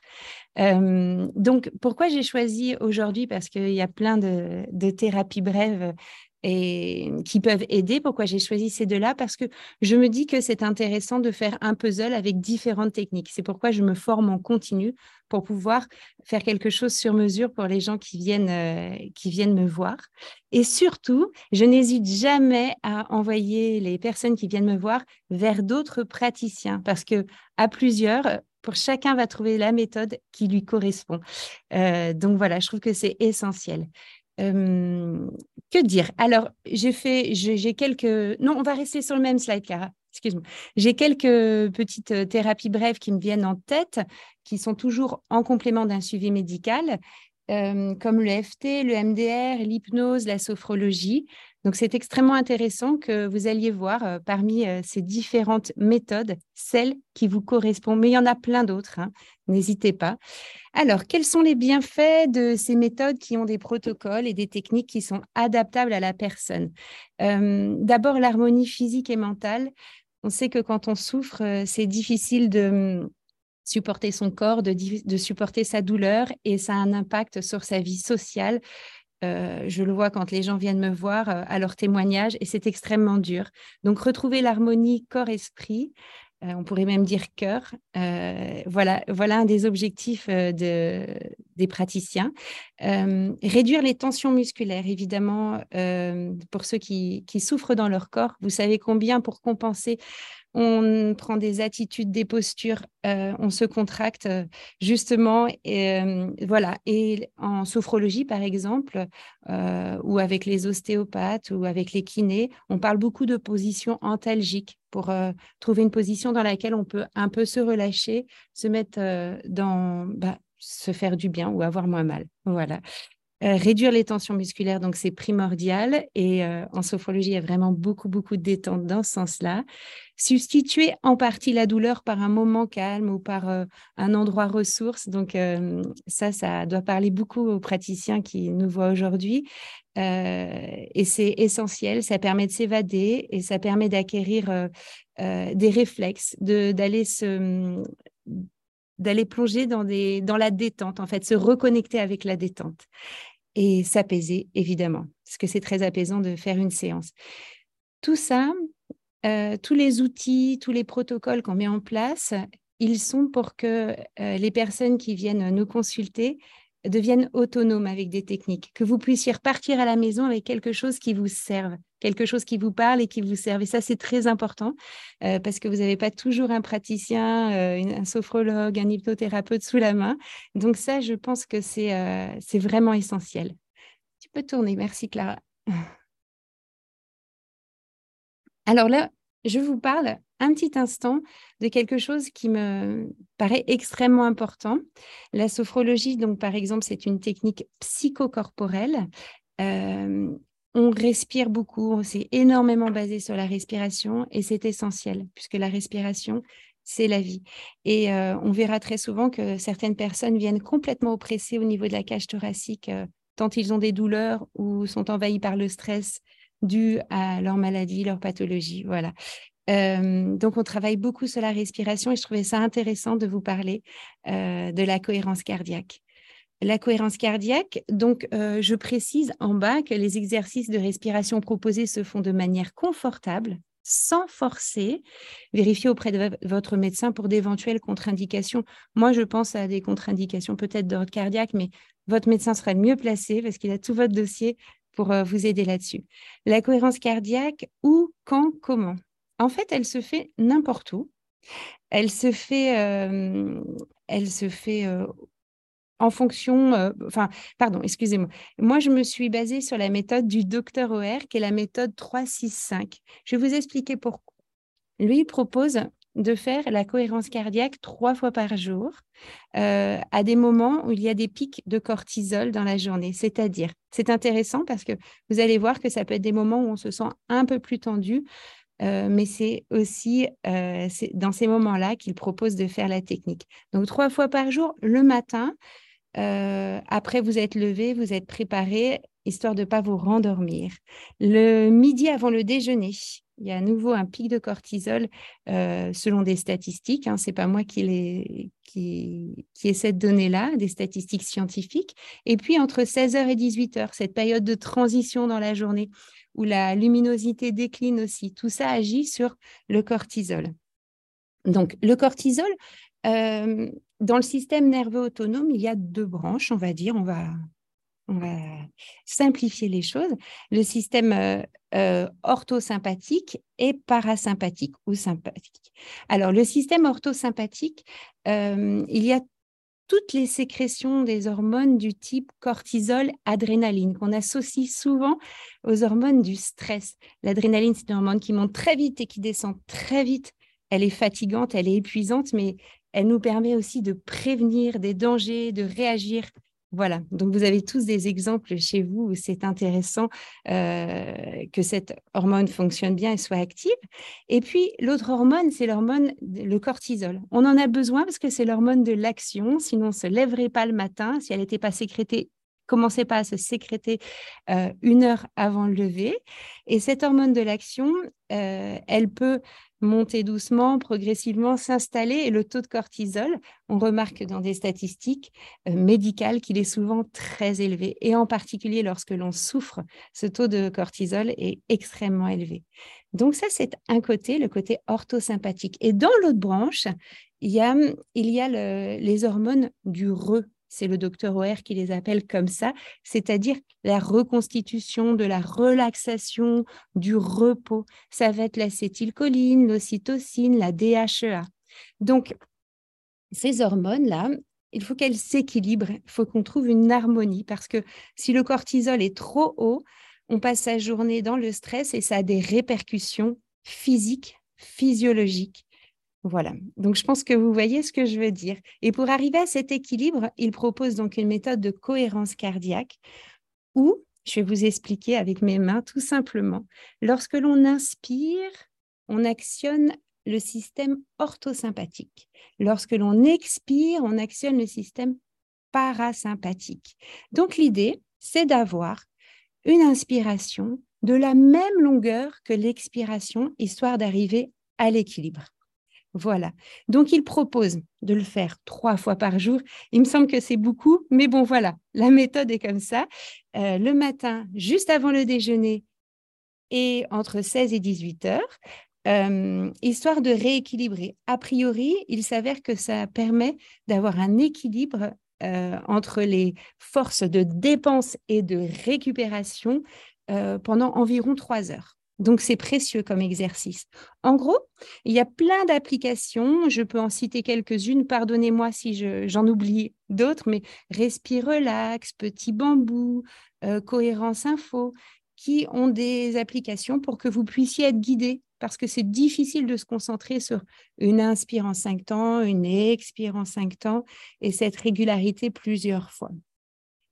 [SPEAKER 4] donc, pourquoi j'ai choisi aujourd'hui Parce qu'il y a plein de thérapies brèves et qui peuvent aider. Pourquoi j'ai choisi ces deux-là? Parce que je me dis que c'est intéressant de faire un puzzle avec différentes techniques. C'est pourquoi je me forme en continu pour pouvoir faire quelque chose sur mesure pour les gens qui viennent, euh, qui viennent me voir. Et surtout, je n'hésite jamais à envoyer les personnes qui viennent me voir vers d'autres praticiens parce que à plusieurs, pour chacun va trouver la méthode qui lui correspond. Euh, donc voilà, je trouve que c'est essentiel que dire? Alors, j'ai fait, j'ai quelques. Non, on va rester sur le même slide, Cara. Excuse-moi. J'ai quelques petites euh, thérapies brèves qui me viennent en tête, qui sont toujours en complément d'un suivi médical, comme le FT, le MDR, l'hypnose, la sophrologie. Donc, c'est extrêmement intéressant que vous alliez voir euh, parmi euh, ces différentes méthodes, celles qui vous correspondent. Mais il y en a plein d'autres, hein. n'hésitez pas. Alors, quels sont les bienfaits de ces méthodes qui ont des protocoles et des techniques qui sont adaptables à la personne? Euh, D'abord, l'harmonie physique et mentale. On sait que quand on souffre, c'est difficile de hum, supporter son corps, de supporter sa douleur et ça a un impact sur sa vie sociale, euh, je le vois quand les gens viennent me voir euh, à leur témoignage et c'est extrêmement dur. Donc, retrouver l'harmonie corps-esprit, euh, on pourrait même dire cœur, voilà, voilà un des objectifs de, des praticiens. réduire les tensions musculaires, évidemment, pour ceux qui souffrent dans leur corps. Vous savez combien pour compenser on prend des attitudes, des postures, euh, on se contracte euh, justement. Et, euh, voilà. Et en sophrologie, par exemple, ou avec les ostéopathes ou avec les kinés, on parle beaucoup de position antalgique pour trouver une position dans laquelle on peut un peu se relâcher, se mettre dans, bah, se faire du bien ou avoir moins mal. Voilà. Euh, réduire les tensions musculaires, donc c'est primordial. Et euh, en sophrologie, il y a vraiment beaucoup, beaucoup de détente dans ce sens-là. Substituer en partie la douleur par un moment calme ou par euh, un endroit ressource. Donc ça, ça doit parler beaucoup aux praticiens qui nous voient aujourd'hui. et c'est essentiel, ça permet de s'évader et ça permet d'acquérir des réflexes, d'aller se d'aller plonger dans, des, dans la détente, en fait, se reconnecter avec la détente et s'apaiser, évidemment, parce que c'est très apaisant de faire une séance. Tout ça, euh, tous les outils, tous les protocoles qu'on met en place, ils sont pour que euh, les personnes qui viennent nous consulter deviennent autonomes avec des techniques, que vous puissiez repartir à la maison avec quelque chose qui vous serve, quelque chose qui vous parle et qui vous serve. Et ça, c'est très important euh, parce que vous n'avez pas toujours un praticien, euh, un sophrologue, un hypnothérapeute sous la main. Donc ça, je pense que c'est euh, vraiment essentiel. Tu peux tourner. Merci, Clara. Alors là, je vous parle un petit instant de quelque chose qui me paraît extrêmement important. La sophrologie, donc par exemple, c'est une technique psychocorporelle. Euh, on respire beaucoup, c'est énormément basé sur la respiration et c'est essentiel puisque la respiration, c'est la vie. Et euh, on verra très souvent que certaines personnes viennent complètement oppressées au niveau de la cage thoracique, euh, tant ils ont des douleurs ou sont envahis par le stress dû à leur maladie, leur pathologie. Voilà. Euh, donc, on travaille beaucoup sur la respiration et je trouvais ça intéressant de vous parler euh, de la cohérence cardiaque. La cohérence cardiaque, donc euh, je précise en bas que les exercices de respiration proposés se font de manière confortable, sans forcer. Vérifiez auprès de votre médecin pour d'éventuelles contre-indications. Moi, je pense à des contre-indications peut-être d'ordre cardiaque, mais votre médecin sera mieux placé parce qu'il a tout votre dossier pour vous aider là-dessus. La cohérence cardiaque, où, quand, comment? En fait, elle se fait n'importe où. Elle se fait, euh, elle se fait euh, en fonction, euh, enfin, pardon, excusez-moi. Moi, je me suis basée sur la méthode du docteur OR, qui est la méthode 365. Je vais vous expliquer pourquoi. Lui, propose de faire la cohérence cardiaque trois fois par jour à des moments où il y a des pics de cortisol dans la journée. C'est-à-dire, c'est intéressant parce que vous allez voir que ça peut être des moments où on se sent un peu plus tendu, mais c'est aussi dans ces moments-là qu'il propose de faire la technique. Donc trois fois par jour, le matin, après vous êtes levé, vous êtes préparé, histoire de ne pas vous rendormir. Le midi avant le déjeuner, il y a à nouveau un pic de cortisol selon des statistiques. Hein, Ce n'est pas moi qui, les, qui, qui ai cette donnée-là, des statistiques scientifiques. Et puis entre 16h et 18h, cette période de transition dans la journée où la luminosité décline aussi, tout ça agit sur le cortisol. Donc le cortisol, dans le système nerveux autonome, il y a deux branches, on va dire. On va, simplifier les choses. Le système euh, euh, orthosympathique et parasympathique ou sympathique. Alors, le système orthosympathique, euh, il y a toutes les sécrétions des hormones du type cortisol, adrénaline, qu'on associe souvent aux hormones du stress. L'adrénaline, c'est une hormone qui monte très vite et qui descend très vite. Elle est fatigante, elle est épuisante, mais elle nous permet aussi de prévenir des dangers, de réagir voilà, donc vous avez tous des exemples chez vous où c'est intéressant euh, que cette hormone fonctionne bien et soit active. Et puis l'autre hormone, c'est l'hormone, le cortisol. On en a besoin parce que c'est l'hormone de l'action, sinon on ne se lèverait pas le matin si elle n'était pas sécrétée commencez pas à se sécréter euh, une heure avant le lever. Et cette hormone de l'action, euh, elle peut monter doucement, progressivement, s'installer. Et le taux de cortisol, on remarque dans des statistiques euh, médicales qu'il est souvent très élevé. Et en particulier lorsque l'on souffre, ce taux de cortisol est extrêmement élevé. Donc ça, c'est un côté, le côté orthosympathique. Et dans l'autre branche, il y a, il y a les hormones du re, c'est le docteur OR qui les appelle comme ça, c'est-à-dire la reconstitution de la relaxation, du repos. Ça va être l'acétylcholine, l'ocytocine, la DHEA. Donc, ces hormones-là, il faut qu'elles s'équilibrent, il faut qu'on trouve une harmonie parce que si le cortisol est trop haut, on passe sa journée dans le stress et ça a des répercussions physiques, physiologiques voilà, donc je pense que vous voyez ce que je veux dire. Et pour arriver à cet équilibre, il propose donc une méthode de cohérence cardiaque où, je vais vous expliquer avec mes mains tout simplement, lorsque l'on inspire, on actionne le système orthosympathique. Lorsque l'on expire, on actionne le système parasympathique. Donc l'idée, c'est d'avoir une inspiration de la même longueur que l'expiration, histoire d'arriver à l'équilibre. Voilà. Donc, il propose de le faire trois fois par jour. Il me semble que c'est beaucoup, mais bon, voilà, la méthode est comme ça. Euh, le matin, juste avant le déjeuner et entre 16 et 18 heures, euh, histoire de rééquilibrer. A priori, il s'avère que ça permet d'avoir un équilibre euh, entre les forces de dépense et de récupération pendant environ trois heures. Donc, c'est précieux comme exercice. En gros, il y a plein d'applications. Je peux en citer quelques-unes. Pardonnez-moi si j'en oublie d'autres, mais Respire Relax, Petit Bambou, euh, Cohérence Info, qui ont des applications pour que vous puissiez être guidé parce que c'est difficile de se concentrer sur une inspire en cinq temps, une expire en cinq temps et cette régularité plusieurs fois.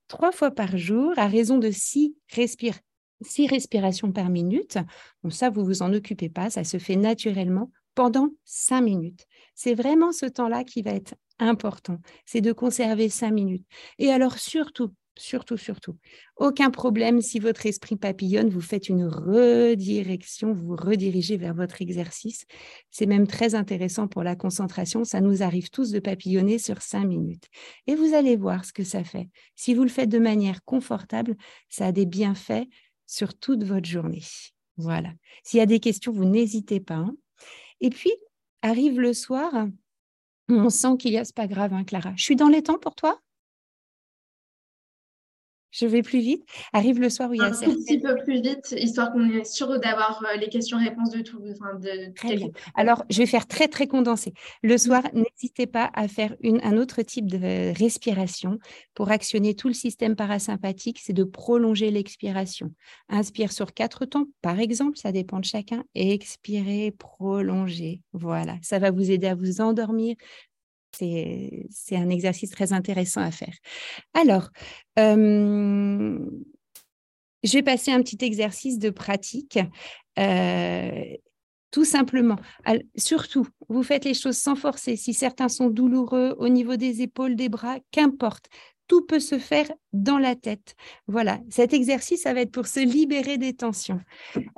[SPEAKER 4] Trois fois par jour, à raison de six respires six respirations par minute. Bon, ça, vous vous en occupez pas, ça se fait naturellement pendant cinq minutes. C'est vraiment ce temps-là qui va être important, c'est de conserver cinq minutes. Et alors surtout, surtout, surtout, aucun problème si votre esprit papillonne, vous faites une redirection, vous redirigez vers votre exercice. C'est même très intéressant pour la concentration. Ça nous arrive tous de papillonner sur cinq minutes. Et vous allez voir ce que ça fait. Si vous le faites de manière confortable, ça a des bienfaits sur toute votre journée. Voilà. S'il y a des questions, vous n'hésitez pas. Hein. Et puis, arrive le soir, on sent qu'il y a, c'est pas grave, hein, Clara. Je suis dans les temps pour toi? Je vais plus vite. Arrive le soir où il y a
[SPEAKER 2] un petit peu plus vite, histoire qu'on est sûr d'avoir euh, les questions-réponses de tout. de
[SPEAKER 4] très bien. Alors, je vais faire très, très condensé. Le soir, n'hésitez pas à faire une, un autre type de respiration pour actionner tout le système parasympathique, c'est de prolonger l'expiration. Inspire sur quatre temps, par exemple, ça dépend de chacun. Expirez, prolongez. Voilà, ça va vous aider à vous endormir, c'est un exercice très intéressant à faire. Alors, je vais passer un petit exercice de pratique. tout simplement. surtout, vous faites les choses sans forcer. Si certains sont douloureux au niveau des épaules, des bras, qu'importe. Tout peut se faire dans la tête. Voilà, cet exercice, ça va être pour se libérer des tensions.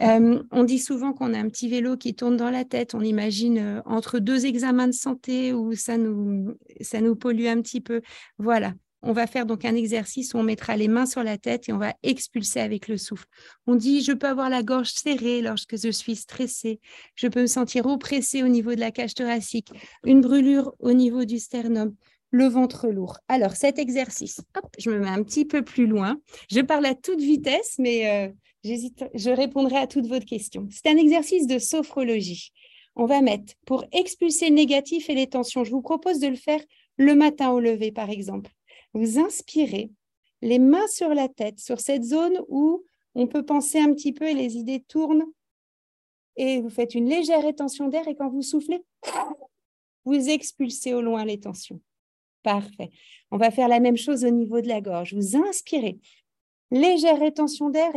[SPEAKER 4] Euh, on dit souvent qu'on a un petit vélo qui tourne dans la tête. On imagine euh, entre deux examens de santé où ça nous, ça nous pollue un petit peu. Voilà, on va faire donc un exercice où on mettra les mains sur la tête et on va expulser avec le souffle. On dit, je peux avoir la gorge serrée lorsque je suis stressée. Je peux me sentir oppressée au niveau de la cage thoracique, une brûlure au niveau du sternum, le ventre lourd. Alors, cet exercice, je me mets un petit peu plus loin. Je parle à toute vitesse, mais euh, j'hésite, je répondrai à toutes vos questions. C'est un exercice de sophrologie. On va mettre pour expulser le négatif et les tensions. Je vous propose de le faire le matin au lever, par exemple vous inspirez, les mains sur la tête, sur cette zone où on peut penser un petit peu et les idées tournent. Et vous faites une légère rétention d'air et quand vous soufflez, vous expulsez au loin les tensions. Parfait. On va faire la même chose au niveau de la gorge. Vous inspirez, légère rétention d'air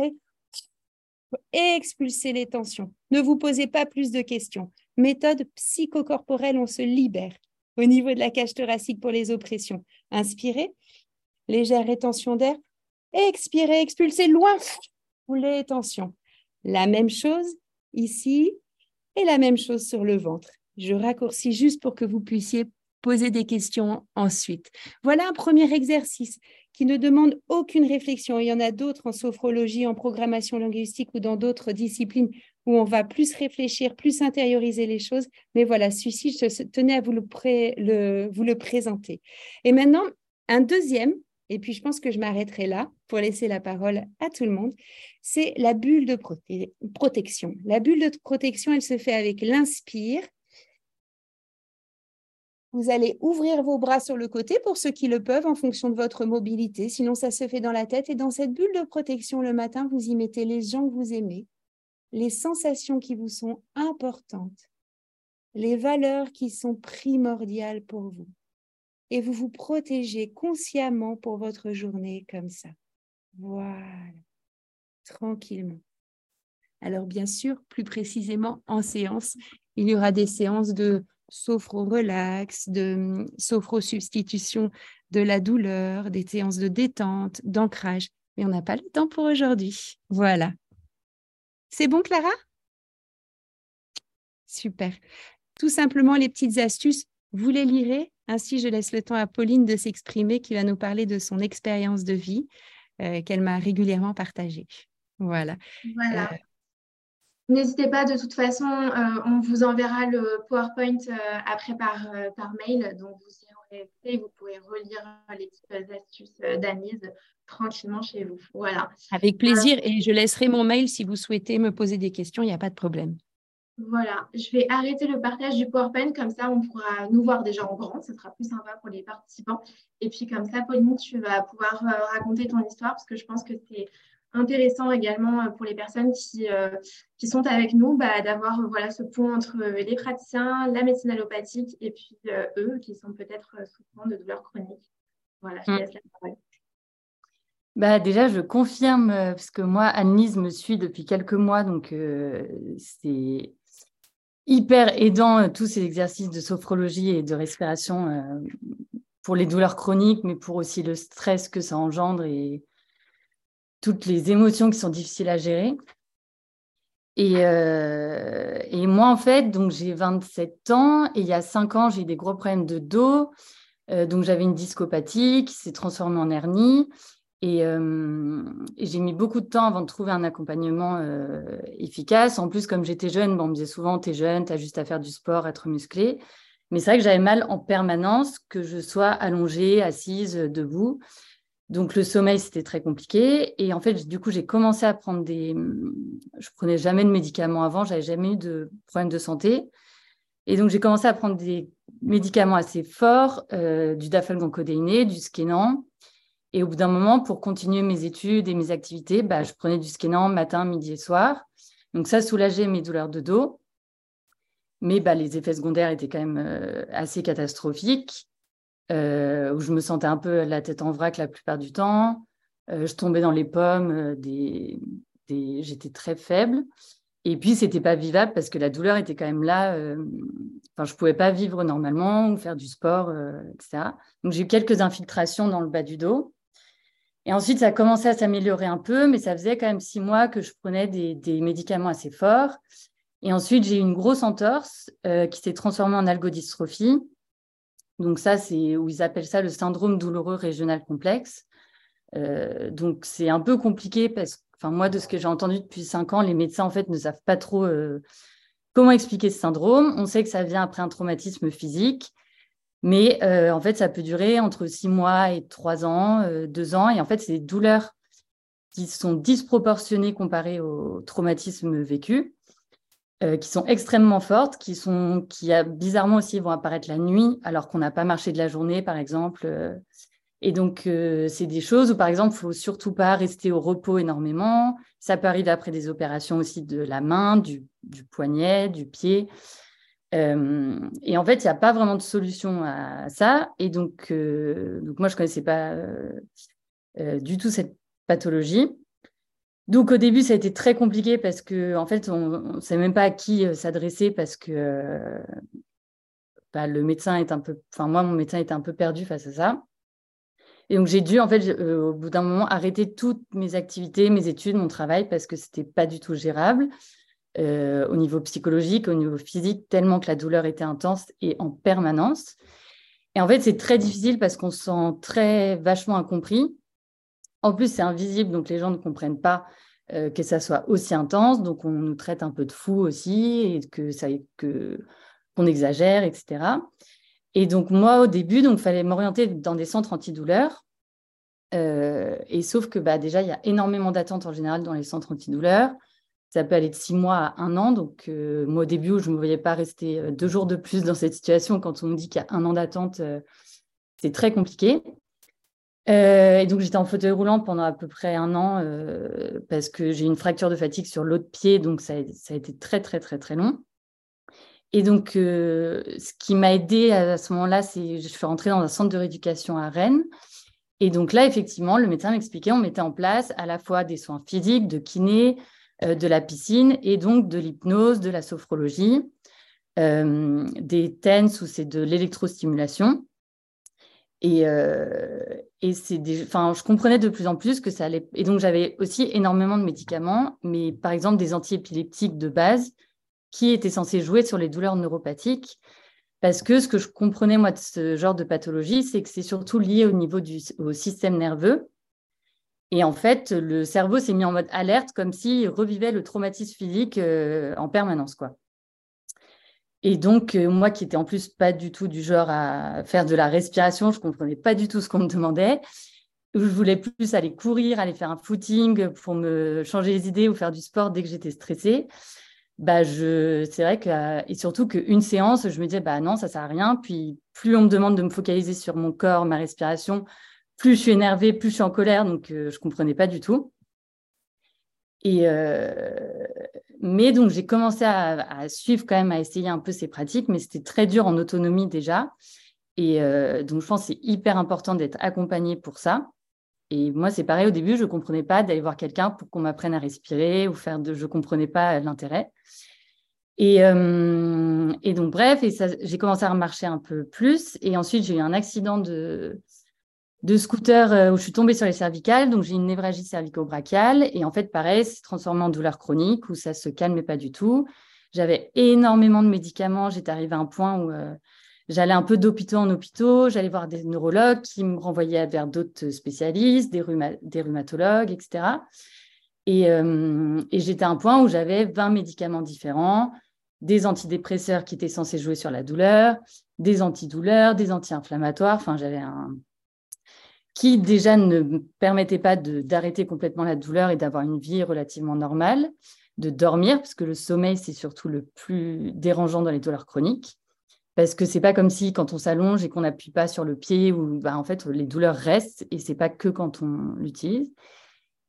[SPEAKER 4] et expulsez les tensions. Ne vous posez pas plus de questions. Méthode psychocorporelle, on se libère au niveau de la cage thoracique pour les oppressions. Inspirez, légère rétention d'air. Expirez, expulsez loin les tensions. La même chose ici et la même chose sur le ventre. Je raccourcis juste pour que vous puissiez poser des questions ensuite. Voilà un premier exercice qui ne demande aucune réflexion. Il y en a d'autres en sophrologie, en programmation linguistique ou dans d'autres disciplines où on va plus réfléchir, plus intérioriser les choses. Mais voilà, celui-ci, je tenais à vous le, vous le présenter. Et maintenant, un deuxième, et puis je pense que je m'arrêterai là pour laisser la parole à tout le monde, c'est la bulle de protection. La bulle de protection, elle se fait avec l'inspire. Vous allez ouvrir vos bras sur le côté pour ceux qui le peuvent en fonction de votre mobilité. Sinon, ça se fait dans la tête. Et dans cette bulle de protection, le matin, vous y mettez les gens que vous aimez, les sensations qui vous sont importantes, les valeurs qui sont primordiales pour vous. Et vous vous protégez consciemment pour votre journée comme ça. Voilà, tranquillement. Alors bien sûr, plus précisément en séance, il y aura des séances de sophro-relax, de sophro-substitution de la douleur, des séances de détente, d'ancrage. Mais on n'a pas le temps pour aujourd'hui. Voilà. C'est bon, Clara? Super. Tout simplement, les petites astuces, vous les lirez. Ainsi, je laisse le temps à Pauline de s'exprimer, qui va nous parler de son expérience de vie euh, qu'elle m'a régulièrement partagée. Voilà.
[SPEAKER 2] Voilà. Euh, N'hésitez pas, de toute façon, euh, on vous enverra le PowerPoint après par, par mail. Donc, vous y aurez fait, vous pourrez relire les petites astuces d'Anise tranquillement chez vous. Voilà.
[SPEAKER 4] Avec plaisir. Et je laisserai mon mail si vous souhaitez me poser des questions. Il n'y a pas de problème.
[SPEAKER 2] Voilà, je vais arrêter le partage du PowerPoint, comme ça on pourra nous voir déjà en grand, ce sera plus sympa pour les participants. Et puis comme ça, Pauline, tu vas pouvoir euh, raconter ton histoire, parce que je pense que c'est intéressant également euh, pour les personnes qui, euh, qui sont avec nous bah, d'avoir voilà, ce pont entre les praticiens, la médecine allopathique et puis eux qui sont peut-être souffrants de douleurs chroniques. Voilà, je mm. laisse la parole.
[SPEAKER 5] Bah déjà, je confirme, euh, parce que moi, Anne-Lise me suit depuis quelques mois, donc euh, c'est hyper aidant euh, tous ces exercices de sophrologie et de respiration pour les douleurs chroniques, mais pour aussi le stress que ça engendre et toutes les émotions qui sont difficiles à gérer. Et, et moi, en fait, donc j'ai 27 ans et il y a 5 ans, j'ai eu des gros problèmes de dos. donc j'avais une discopathie qui s'est transformée en hernie. Euh, et, j'ai mis beaucoup de temps avant de trouver un accompagnement euh, efficace. En plus, comme j'étais jeune, bon, on me disait souvent, t'es jeune, t'as juste à faire du sport, être musclé. Mais c'est vrai que j'avais mal en permanence, que je sois allongée, assise, debout. Donc le sommeil, c'était très compliqué. Et en fait, du coup, j'ai commencé à prendre des... Je prenais jamais de médicaments avant, j'avais jamais eu de problème de santé. Et donc, j'ai commencé à prendre des médicaments assez forts, euh, du dafalgan-codéiné, du Skenan, et au bout d'un moment, pour continuer mes études et mes activités, bah, je prenais du skénan matin, midi et soir. Donc ça soulageait mes douleurs de dos. Mais bah, les effets secondaires étaient quand même euh, assez catastrophiques, euh, où je me sentais un peu la tête en vrac la plupart du temps. Euh, je tombais dans les pommes, des... j'étais très faible. Et puis, c'était pas vivable parce que la douleur était quand même là. enfin, je pouvais pas vivre normalement ou faire du sport, etc. Donc, j'ai eu quelques infiltrations dans le bas du dos. Et ensuite, ça a commencé à s'améliorer un peu, mais ça faisait quand même six mois que je prenais des, médicaments assez forts. Et ensuite, j'ai eu une grosse entorse euh, qui s'est transformée en algodystrophie. Donc ça, c'est où ils appellent ça le syndrome douloureux régional complexe. Euh, donc c'est un peu compliqué parce que, enfin moi, de ce que j'ai entendu depuis cinq ans, les médecins en fait ne savent pas trop euh, comment expliquer ce syndrome. On sait que ça vient après un traumatisme physique. Mais euh, en fait, ça peut durer entre six mois et trois ans, deux ans. Et en fait, c'est des douleurs qui sont disproportionnées comparées au traumatisme vécu, euh, qui sont extrêmement fortes, qui, sont, qui bizarrement aussi vont apparaître la nuit, alors qu'on n'a pas marché de la journée, par exemple. Et donc, c'est des choses où, par exemple, il faut surtout pas rester au repos énormément. Ça peut arriver après des opérations aussi de la main, du poignet, du pied. Euh, et en fait, il n'y a pas vraiment de solution à ça. Et donc, euh, donc moi, je ne connaissais pas euh, du tout cette pathologie. Donc au début, ça a été très compliqué parce que en fait, on ne sait même pas à qui s'adresser parce que bah, le médecin est un peu, enfin moi, mon médecin était un peu perdu face à ça. Et donc j'ai dû en fait, au bout d'un moment, arrêter toutes mes activités, mes études, mon travail parce que c'était pas du tout gérable. Euh, au niveau psychologique, au niveau physique, tellement que la douleur était intense et en permanence. Et en fait, c'est très difficile parce qu'on se sent très vachement incompris. En plus, c'est invisible, donc les gens ne comprennent pas euh, que ça soit aussi intense. Donc, on nous traite un peu de fous aussi et que ça, que qu'on exagère, etc. Et donc, moi, au début, donc, fallait m'orienter dans des centres antidouleurs. Euh, et sauf que bah, déjà, il y a énormément d'attentes en général dans les centres antidouleurs. Ça peut aller de six mois à un an. Donc, euh, moi, au début, je ne me voyais pas rester euh, deux jours de plus dans cette situation. Quand on me dit qu'il y a un an d'attente, c'est très compliqué. Et donc, j'étais en fauteuil roulant pendant à peu près un an parce que j'ai une fracture de fatigue sur l'autre pied. Donc, ça a, été très, très, très, très long. Et donc, ce qui m'a aidé à, ce moment-là, c'est je suis rentrée dans un centre de rééducation à Rennes. Et donc là, effectivement, le médecin m'expliquait, on mettait en place à la fois des soins physiques, de kiné, euh, de la piscine et donc de l'hypnose, de la sophrologie, euh, des TENS où c'est de l'électrostimulation. Et, euh, et c'est enfin, je comprenais de plus en plus que ça allait. Et donc, j'avais aussi énormément de médicaments, mais par exemple des antiépileptiques de base qui étaient censés jouer sur les douleurs neuropathiques. Parce que ce que je comprenais, moi, de ce genre de pathologie, c'est que c'est surtout lié au niveau du au système nerveux et en fait, le cerveau s'est mis en mode alerte, comme s'il revivait le traumatisme physique euh, en permanence. quoi. Et donc, euh, moi qui étais en plus pas du tout du genre à faire de la respiration, je ne comprenais pas du tout ce qu'on me demandait. Je voulais plus aller courir, aller faire un footing pour me changer les idées ou faire du sport dès que j'étais stressée. Bah je, c'est vrai que, et surtout qu'une séance, je me disais, bah non, ça sert à rien. Puis plus on me demande de me focaliser sur mon corps, ma respiration, plus je suis énervée, plus je suis en colère, donc euh, je ne comprenais pas du tout. Et euh, mais donc j'ai commencé à, suivre quand même, à essayer un peu ces pratiques, mais c'était très dur en autonomie déjà. Et euh, donc je pense que c'est hyper important d'être accompagné pour ça. Et moi c'est pareil au début, je ne comprenais pas d'aller voir quelqu'un pour qu'on m'apprenne à respirer ou faire de, je ne comprenais pas l'intérêt. Et, et, donc bref, j'ai commencé à marcher un peu plus. Et ensuite j'ai eu un accident de de scooter euh, où je suis tombée sur les cervicales. Donc, j'ai une névragie cervico-brachiale. Et en fait, pareil, c'est transformé en douleur chronique où ça se calmait pas du tout. J'avais énormément de médicaments. J'étais arrivée à un point où euh, j'allais un peu d'hôpitaux en hôpitaux. J'allais voir des neurologues qui me renvoyaient vers d'autres spécialistes, des, rhumatologues, etc. Et, euh, et j'étais à un point où j'avais 20 médicaments différents, des antidépresseurs qui étaient censés jouer sur la douleur, des antidouleurs, des anti-inflammatoires. Enfin, j'avais un, qui déjà ne permettait pas d'arrêter complètement la douleur et d'avoir une vie relativement normale, de dormir, parce que le sommeil, c'est surtout le plus dérangeant dans les douleurs chroniques. Parce que c'est pas comme si quand on s'allonge et qu'on n'appuie pas sur le pied, ou bah, en fait les douleurs restent et c'est pas que quand on l'utilise.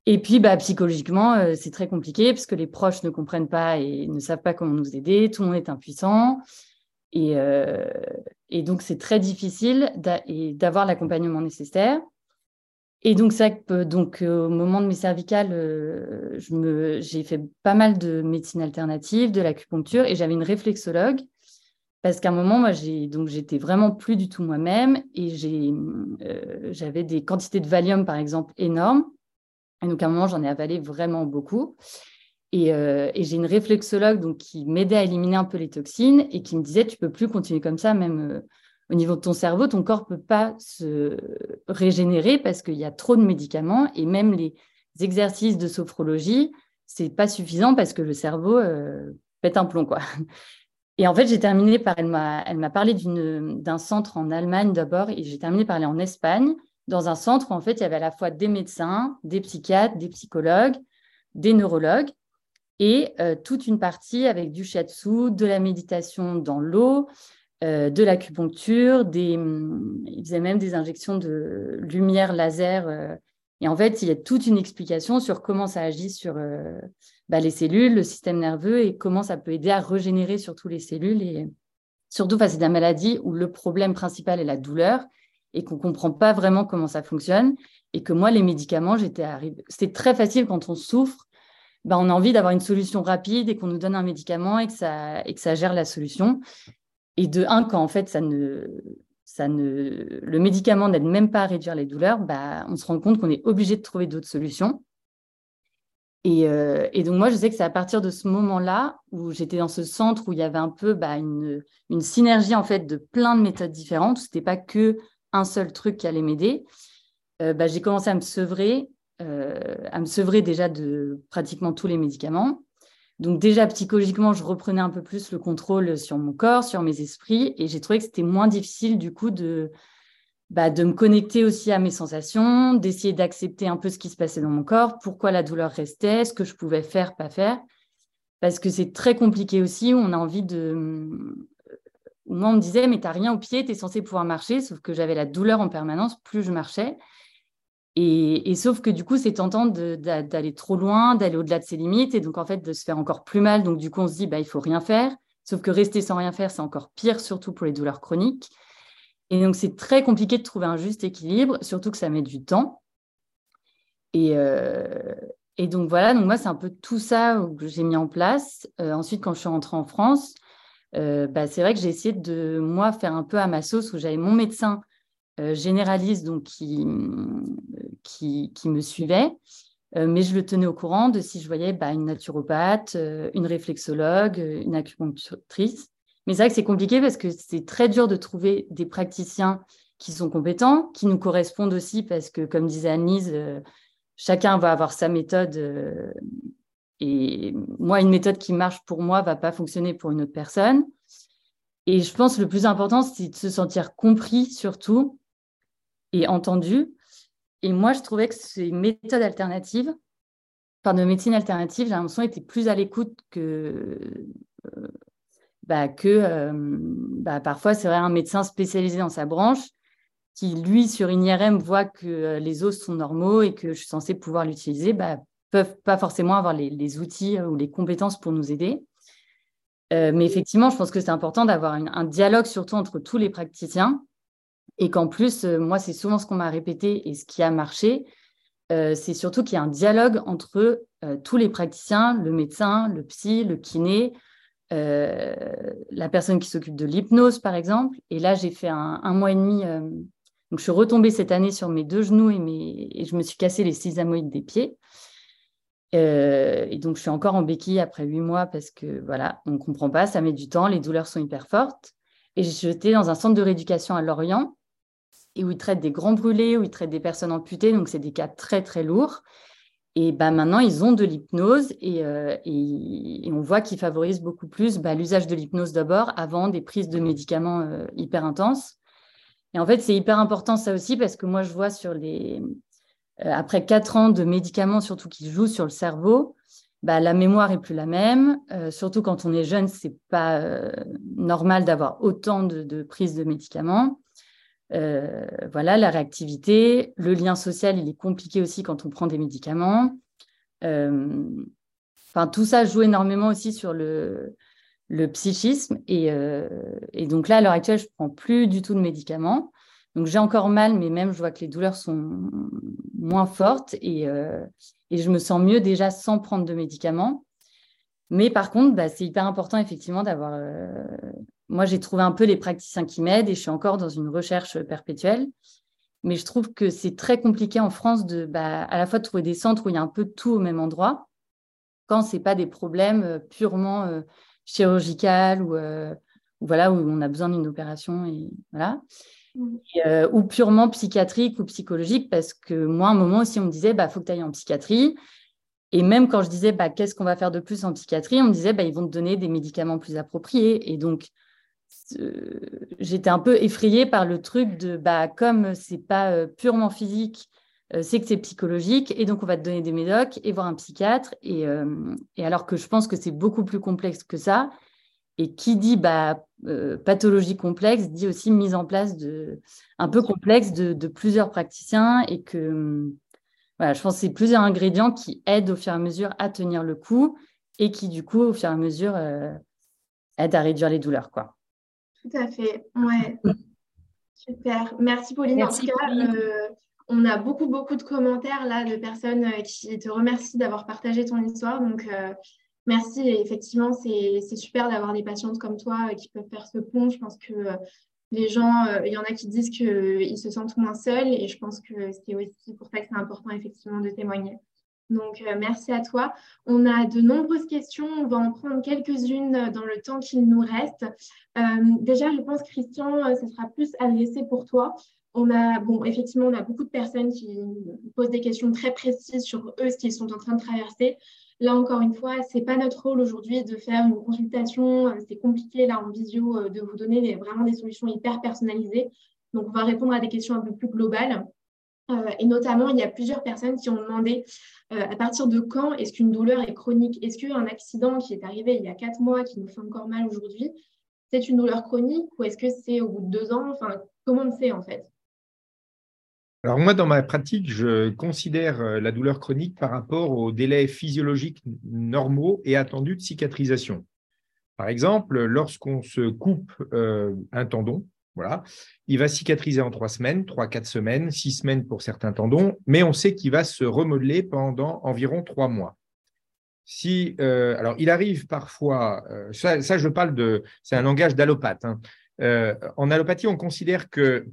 [SPEAKER 5] Et puis bah, psychologiquement, euh, c'est très compliqué parce que les proches ne comprennent pas et ne savent pas comment nous aider, tout le monde est impuissant. Et, euh, et donc c'est très difficile d'avoir l'accompagnement nécessaire. Et donc, ça, donc au moment de mes cervicales, j'ai fait pas mal de médecine alternative, de l'acupuncture, et j'avais une réflexologue parce qu'à un moment, moi, j'étais vraiment plus du tout moi-même et j'avais des quantités de Valium, par exemple, énormes. Et donc, à un moment, j'en ai avalé vraiment beaucoup. Et, j'ai une réflexologue donc, qui m'aidait à éliminer un peu les toxines et qui me disait, tu peux plus continuer comme ça, même au niveau de ton cerveau, ton corps peut pas se régénérer parce qu'il y a trop de médicaments et même les exercices de sophrologie, c'est pas suffisant parce que le cerveau pète un plomb, quoi. Et en fait, j'ai terminé par, elle m'a, elle m'a parlé d'un centre en Allemagne d'abord, et j'ai terminé par aller en Espagne, dans un centre où en fait, il y avait à la fois des médecins, des psychiatres, des psychologues, des neurologues, et euh, toute une partie avec du shiatsu, de la méditation dans l'eau, euh, de l'acupuncture, des, ils faisaient même des injections de lumière laser. Euh, et en fait, il y a toute une explication sur comment ça agit sur bah, les cellules, le système nerveux et comment ça peut aider à régénérer surtout les cellules et surtout face à des maladies où le problème principal est la douleur et qu'on ne comprend pas vraiment comment ça fonctionne. Et que moi, les médicaments, j'étais arrivée. C'était très facile quand on souffre. Bah, on a envie d'avoir une solution rapide et qu'on nous donne un médicament et que ça, et que ça gère la solution. Et de un, quand en fait, ça ne, ça ne, le médicament n'aide même pas à réduire les douleurs, bah, on se rend compte qu'on est obligé de trouver d'autres solutions. Euh, et, donc, moi, je sais que c'est à partir de ce moment-là où j'étais dans ce centre où il y avait un peu bah, une, synergie en fait de plein de méthodes différentes. Ce n'était pas que un seul truc qui allait m'aider. Euh, bah, j'ai commencé à me sevrer, euh, à me sevrer déjà de pratiquement tous les médicaments. Donc déjà psychologiquement, je reprenais un peu plus le contrôle sur mon corps, sur mes esprits, et j'ai trouvé que c'était moins difficile du coup de bah, de me connecter aussi à mes sensations, d'essayer d'accepter un peu ce qui se passait dans mon corps, pourquoi la douleur restait, ce que je pouvais faire, pas faire. Parce que c'est très compliqué aussi, on a envie de... Moi, on me disait, mais t'as rien au pied, tu es censé pouvoir marcher, sauf que j'avais la douleur en permanence, plus je marchais. Et, sauf que du coup, c'est tentant d'aller trop loin, d'aller au-delà de ses limites, et donc en fait de se faire encore plus mal. Donc du coup, on se dit, bah, il faut rien faire. Sauf que rester sans rien faire, c'est encore pire, surtout pour les douleurs chroniques. Et donc, c'est très compliqué de trouver un juste équilibre, surtout que ça met du temps. Et, euh, donc, voilà, donc moi, c'est un peu tout ça que j'ai mis en place. Euh, ensuite, quand je suis rentrée en France, euh, bah, c'est vrai que j'ai essayé de, moi, faire un peu à ma sauce, où j'avais mon médecin généraliste donc, qui, qui, me suivait. mais je le tenais au courant de si je voyais bah, une naturopathe, une réflexologue, une acupunctrice. Mais c'est vrai que c'est compliqué parce que c'est très dur de trouver des praticiens qui sont compétents, qui nous correspondent aussi parce que, comme disait Annelise, euh, chacun va avoir sa méthode. Euh, et moi, une méthode qui marche pour moi va pas fonctionner pour une autre personne. Et je pense que le plus important, c'est de se sentir compris surtout et entendu. Et moi, je trouvais que ces méthodes alternatives, enfin de médecine alternative, j'ai l'impression étaient plus à l'écoute que euh, bah, que euh, bah, parfois, c'est vrai, un médecin spécialisé dans sa branche qui, lui, sur une IRM, voit que euh, les os sont normaux et que je suis censée pouvoir l'utiliser, bah, peuvent pas forcément avoir les, outils ou les compétences pour nous aider. mais effectivement, je pense que c'est important d'avoir un dialogue surtout entre tous les praticiens et qu'en plus, moi, c'est souvent ce qu'on m'a répété et ce qui a marché, c'est surtout qu'il y a un dialogue entre tous les praticiens, le médecin, le psy, le kiné, euh, la personne qui s'occupe de l'hypnose, par exemple. Et là, j'ai fait un, mois et demi. Euh, donc, je suis retombée cette année sur mes deux genoux et, je me suis cassé les six amoïdes des pieds. Euh, et donc, je suis encore en béquille après huit mois parce que, voilà, on ne comprend pas, ça met du temps, les douleurs sont hyper fortes. Et j'étais dans un centre de rééducation à Lorient, et où ils traitent des grands brûlés, où ils traitent des personnes amputées, donc c'est des cas très, très lourds. Et bah, maintenant, ils ont de l'hypnose euh, et, on voit qu'ils favorisent beaucoup plus bah, l'usage de l'hypnose d'abord avant des prises de médicaments euh, hyper intenses. Et en fait, c'est hyper important ça aussi parce que moi, je vois sur les... Euh, après quatre ans de médicaments, surtout qui jouent sur le cerveau, bah, la mémoire est plus la même. surtout quand on est jeune, c'est pas normal d'avoir autant de prises de médicaments. Euh, voilà, la réactivité, le lien social, il est compliqué aussi quand on prend des médicaments. Euh, enfin, tout ça joue énormément aussi sur le, psychisme. Euh, et, donc là, à l'heure actuelle, je prends plus du tout de médicaments. Donc j'ai encore mal, mais même je vois que les douleurs sont moins fortes et, et je me sens mieux déjà sans prendre de médicaments. Mais par contre, bah, c'est hyper important effectivement d'avoir. Moi, j'ai trouvé un peu les praticiens qui m'aident et je suis encore dans une recherche perpétuelle. Mais je trouve que c'est très compliqué en France de bah, à la fois de trouver des centres où il y a un peu de tout au même endroit, quand ce n'est pas des problèmes euh, purement euh, chirurgicaux ou, voilà, où on a besoin d'une opération et voilà. Mmh. ou purement psychiatrique ou psychologique, parce que moi, à un moment aussi, on me disait, bah, faut que tu ailles en psychiatrie. Et même quand je disais, bah, qu'est-ce qu'on va faire de plus en psychiatrie, on me disait, bah, ils vont te donner des médicaments plus appropriés. Et donc, j'étais un peu effrayée par le truc de, bah, comme c'est pas euh, purement physique, euh, c'est que c'est psychologique, et donc on va te donner des médocs et voir un psychiatre. Et, euh, et alors que je pense que c'est beaucoup plus complexe que ça. Et qui dit bah, pathologie complexe dit aussi mise en place de, un peu complexe de, plusieurs praticiens et que je pense que c'est plusieurs ingrédients qui aident au fur et à mesure à tenir le coup et qui, du coup, au fur et à mesure, euh, aident à réduire les douleurs. Quoi.
[SPEAKER 2] Tout à fait. Ouais. Super. Merci, Pauline. en tout cas, euh, on a beaucoup, beaucoup de commentaires là de personnes euh, qui te remercient d'avoir partagé ton histoire. Donc, merci. Et effectivement, c'est super d'avoir des patientes comme toi qui peuvent faire ce pont. Je pense que les gens, euh, il y en a qui disent qu'ils se sentent moins seuls et je pense que c'est aussi pour ça que c'est important effectivement de témoigner. Donc, euh, merci à toi. On a de nombreuses questions. On va en prendre quelques-unes dans le temps qu'il nous reste. Euh, déjà, je pense, Christian, ce sera plus adressé pour toi. On a, bon, effectivement, on a beaucoup de personnes qui posent des questions très précises sur eux, ce qu'ils sont en train de traverser. Là, encore une fois, ce n'est pas notre rôle aujourd'hui de faire une consultation. Euh, c'est compliqué, là, en visio, euh, de vous donner vraiment des solutions hyper personnalisées. Donc, on va répondre à des questions un peu plus globales. Euh, et notamment, il y a plusieurs personnes qui ont demandé à partir de quand est-ce qu'une douleur est chronique? Est-ce qu'un accident qui est arrivé il y a quatre mois, qui nous fait encore mal aujourd'hui, c'est une douleur chronique ou est-ce que c'est au bout de deux ans? Enfin, comment on fait en fait?
[SPEAKER 3] Alors moi, dans ma pratique, je considère euh, la douleur chronique par rapport aux délais physiologiques normaux et attendus de cicatrisation. Par exemple, lorsqu'on se coupe euh, un tendon, voilà, il va cicatriser en trois semaines, trois, quatre semaines, six semaines pour certains tendons, mais on sait qu'il va se remodeler pendant environ trois mois. Si, euh, alors, il arrive parfois, ça, je parle de, c'est un langage d'allopathe. Hein. en allopathie, on considère que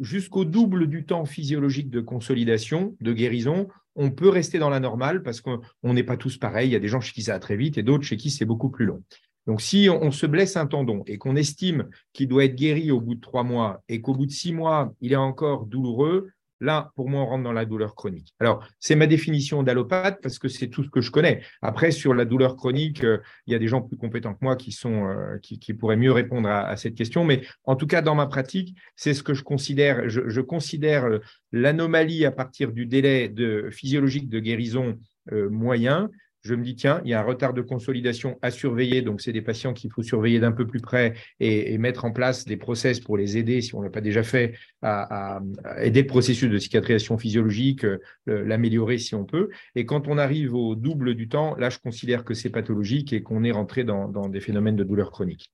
[SPEAKER 3] jusqu'au double du temps physiologique de consolidation, de guérison, on peut rester dans la normale parce qu'on n'est pas tous pareils. Il y a des gens chez qui ça va très vite et d'autres chez qui c'est beaucoup plus long. Donc, si on se blesse un tendon et qu'on estime qu'il doit être guéri au bout de trois mois et qu'au bout de six mois, il est encore douloureux, Là, pour moi, on rentre dans la douleur chronique. Alors, c'est ma définition d'allopathe parce que c'est tout ce que je connais. Après, sur la douleur chronique, euh, il y a des gens plus compétents que moi qui, euh, pourraient mieux répondre à, cette question. Mais en tout cas, dans ma pratique, c'est ce que je considère. Je, considère euh, l'anomalie à partir du délai de, physiologique de guérison moyen je me dis, tiens, il y a un retard de consolidation à surveiller, donc c'est des patients qu'il faut surveiller d'un peu plus près et, mettre en place des process pour les aider, si on ne l'a pas déjà fait, à, aider le processus de cicatrisation physiologique, euh, l'améliorer si on peut. Et quand on arrive au double du temps, là, je considère que c'est pathologique et qu'on est rentré dans, dans des phénomènes de douleur chronique.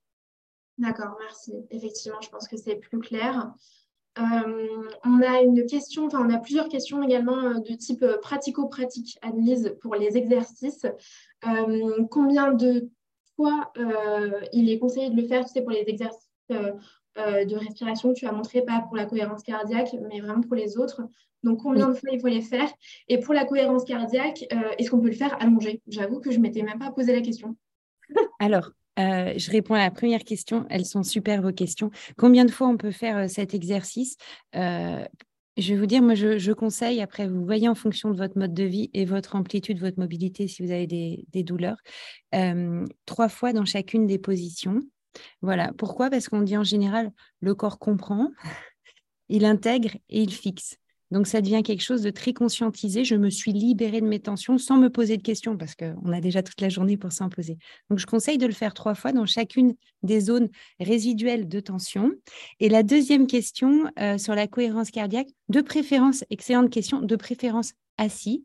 [SPEAKER 2] D'accord, merci. Effectivement, je pense que c'est plus clair. Euh, on a une question, enfin on a plusieurs questions également euh, de type euh, pratico-pratique, Annelise, pour les exercices. combien de fois il est conseillé de le faire, tu sais, pour les exercices de respiration tu as montré, pas pour la cohérence cardiaque, mais vraiment pour les autres? Donc, combien de fois il faut les faire? Et pour la cohérence cardiaque, est-ce qu'on peut le faire allongé? J'avoue que je ne m'étais même pas posé la question.
[SPEAKER 4] Alors, euh, je réponds à la première question. Elles sont super vos questions. Combien de fois on peut faire euh, cet exercice? Euh, Je vais vous dire, moi, je, conseille, après, vous voyez en fonction de votre mode de vie et votre amplitude, votre mobilité, si vous avez des, des douleurs, trois fois dans chacune des positions. Voilà. Pourquoi? Parce qu'on dit en général, le corps comprend, il intègre et il fixe. Donc, ça devient quelque chose de très conscientisé. Je me suis libérée de mes tensions sans me poser de questions parce qu'on a déjà toute la journée pour s'en poser. Donc, je conseille de le faire trois fois dans chacune des zones résiduelles de tension. Et la deuxième question euh, sur la cohérence cardiaque, de préférence, excellente question, de préférence assis,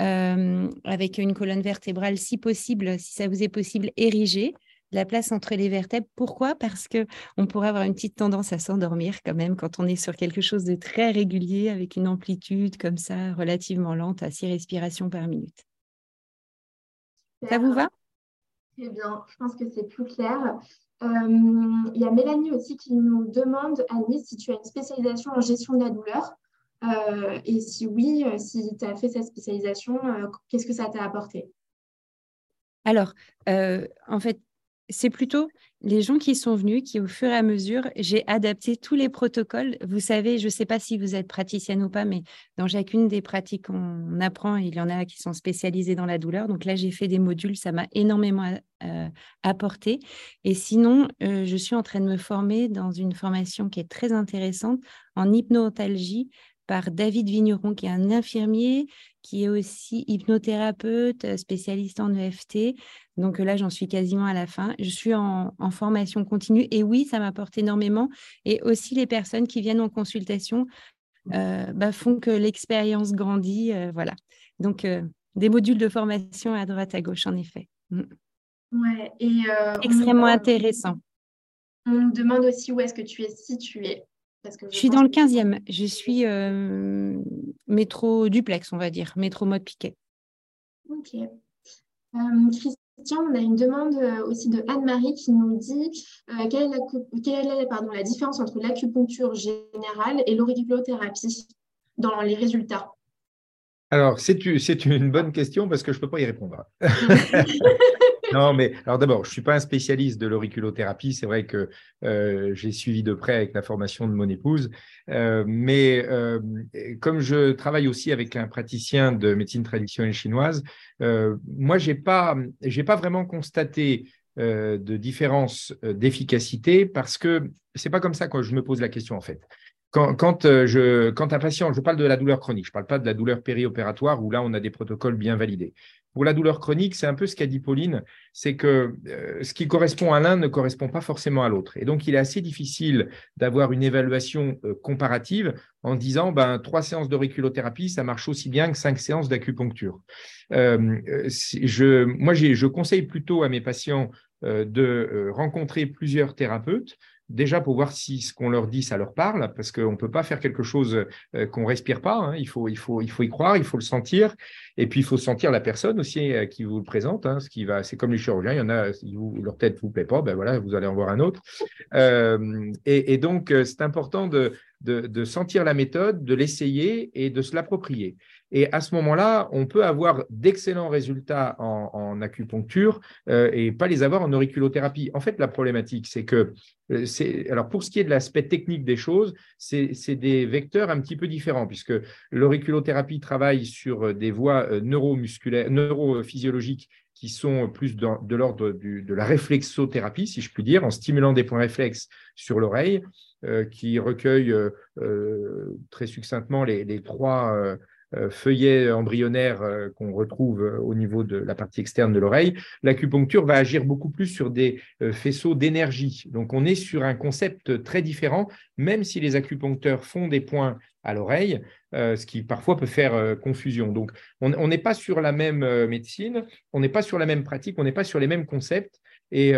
[SPEAKER 4] euh, avec une colonne vertébrale si possible, si ça vous est possible, érigée. La place entre les vertèbres. Pourquoi? Parce que on pourrait avoir une petite tendance à s'endormir quand même quand on est sur quelque chose de très régulier avec une amplitude comme ça relativement lente à six respirations par minute. Ça vous va?
[SPEAKER 2] Très bien, je pense que c'est plus clair. Euh, il y a Mélanie aussi qui nous demande, Annie, si tu as une spécialisation en gestion de la douleur. Euh, et si oui, euh, si tu as fait cette spécialisation, qu'est-ce que ça t'a apporté?
[SPEAKER 4] Alors, en fait, c'est plutôt les gens qui sont venus, qui au fur et à mesure, j'ai adapté tous les protocoles. Vous savez, je ne sais pas si vous êtes praticienne ou pas, mais dans chacune des pratiques, on apprend, il y en a qui sont spécialisés dans la douleur. Donc là, j'ai fait des modules, ça m'a énormément euh, apporté. Et sinon, euh, je suis en train de me former dans une formation qui est très intéressante en hypnotalgie par David Vigneron, qui est un infirmier, qui est aussi hypnothérapeute, euh, spécialiste en EFT. Donc euh, là, j'en suis quasiment à la fin. Je suis en, formation continue et oui, ça m'apporte énormément. Et aussi, les personnes qui viennent en consultation euh, bah, font que l'expérience grandit. voilà. Donc, des modules de formation à droite, à gauche, en effet.
[SPEAKER 2] Mm. Ouais, et
[SPEAKER 4] Extrêmement intéressant.
[SPEAKER 2] On me demande aussi où est-ce que tu es
[SPEAKER 4] je, suis dans le 15e. Je suis euh, métro duplex, on va dire, métro mode piquet.
[SPEAKER 2] Ok. Euh, Christian, on a une demande euh, aussi de Anne-Marie qui nous dit quelle est, la, quelle est pardon, la différence entre l'acupuncture générale et l'auriculothérapie dans les résultats?
[SPEAKER 3] Alors, c'est une bonne question parce que je ne peux pas y répondre. non, mais alors d'abord, je ne suis pas un spécialiste de l'auriculothérapie. C'est vrai que euh, j'ai suivi de près avec la formation de mon épouse. Euh, mais euh, comme je travaille aussi avec un praticien de médecine traditionnelle chinoise, moi, je n'ai pas, pas vraiment constaté de différence d'efficacité parce que ce n'est pas comme ça que je me pose la question en fait quand, euh, je, quand un patient, je parle de la douleur chronique, je ne parle pas de la douleur périopératoire où là, on a des protocoles bien validés. Pour la douleur chronique, c'est un peu ce qu'a dit Pauline, c'est que euh, ce qui correspond à l'un ne correspond pas forcément à l'autre. Et donc, il est assez difficile d'avoir une évaluation euh, comparative en disant ben, trois séances d'auriculothérapie, ça marche aussi bien que cinq séances d'acupuncture. je, moi, je conseille plutôt à mes patients de rencontrer plusieurs thérapeutes déjà pour voir si ce qu'on leur dit, ça leur parle, parce qu'on ne peut pas faire quelque chose euh, qu'on ne respire pas. Hein. Il, faut, il, faut, il faut y croire, il faut le sentir. Et puis, il faut sentir la personne aussi euh, qui vous le présente. Hein, ce qui va, c'est comme les chirurgiens, il y en a, si leur tête ne vous plaît pas, ben voilà, vous allez en voir un autre. Euh, et, donc, c'est important de, de, sentir la méthode, de l'essayer et de se l'approprier. Et à ce moment-là, on peut avoir d'excellents résultats en, acupuncture euh, et pas les avoir en auriculothérapie. En fait, la problématique, c'est que, euh, alors pour ce qui est de l'aspect technique des choses, c'est des vecteurs un petit peu différents, puisque l'auriculothérapie travaille sur des voies euh, neurophysiologiques qui sont plus de l'ordre de la réflexothérapie, si je puis dire, en stimulant des points réflexes sur l'oreille, qui recueillent très succinctement les trois euh, feuillet embryonnaire euh, qu'on retrouve euh, au niveau de la partie externe de l'oreille, l'acupuncture va agir beaucoup plus sur des faisceaux d'énergie. Donc on est sur un concept très différent, même si les acupuncteurs font des points à l'oreille, ce qui parfois peut faire confusion. Donc on n'est pas sur la même médecine, on n'est pas sur la même pratique, on n'est pas sur les mêmes concepts. Et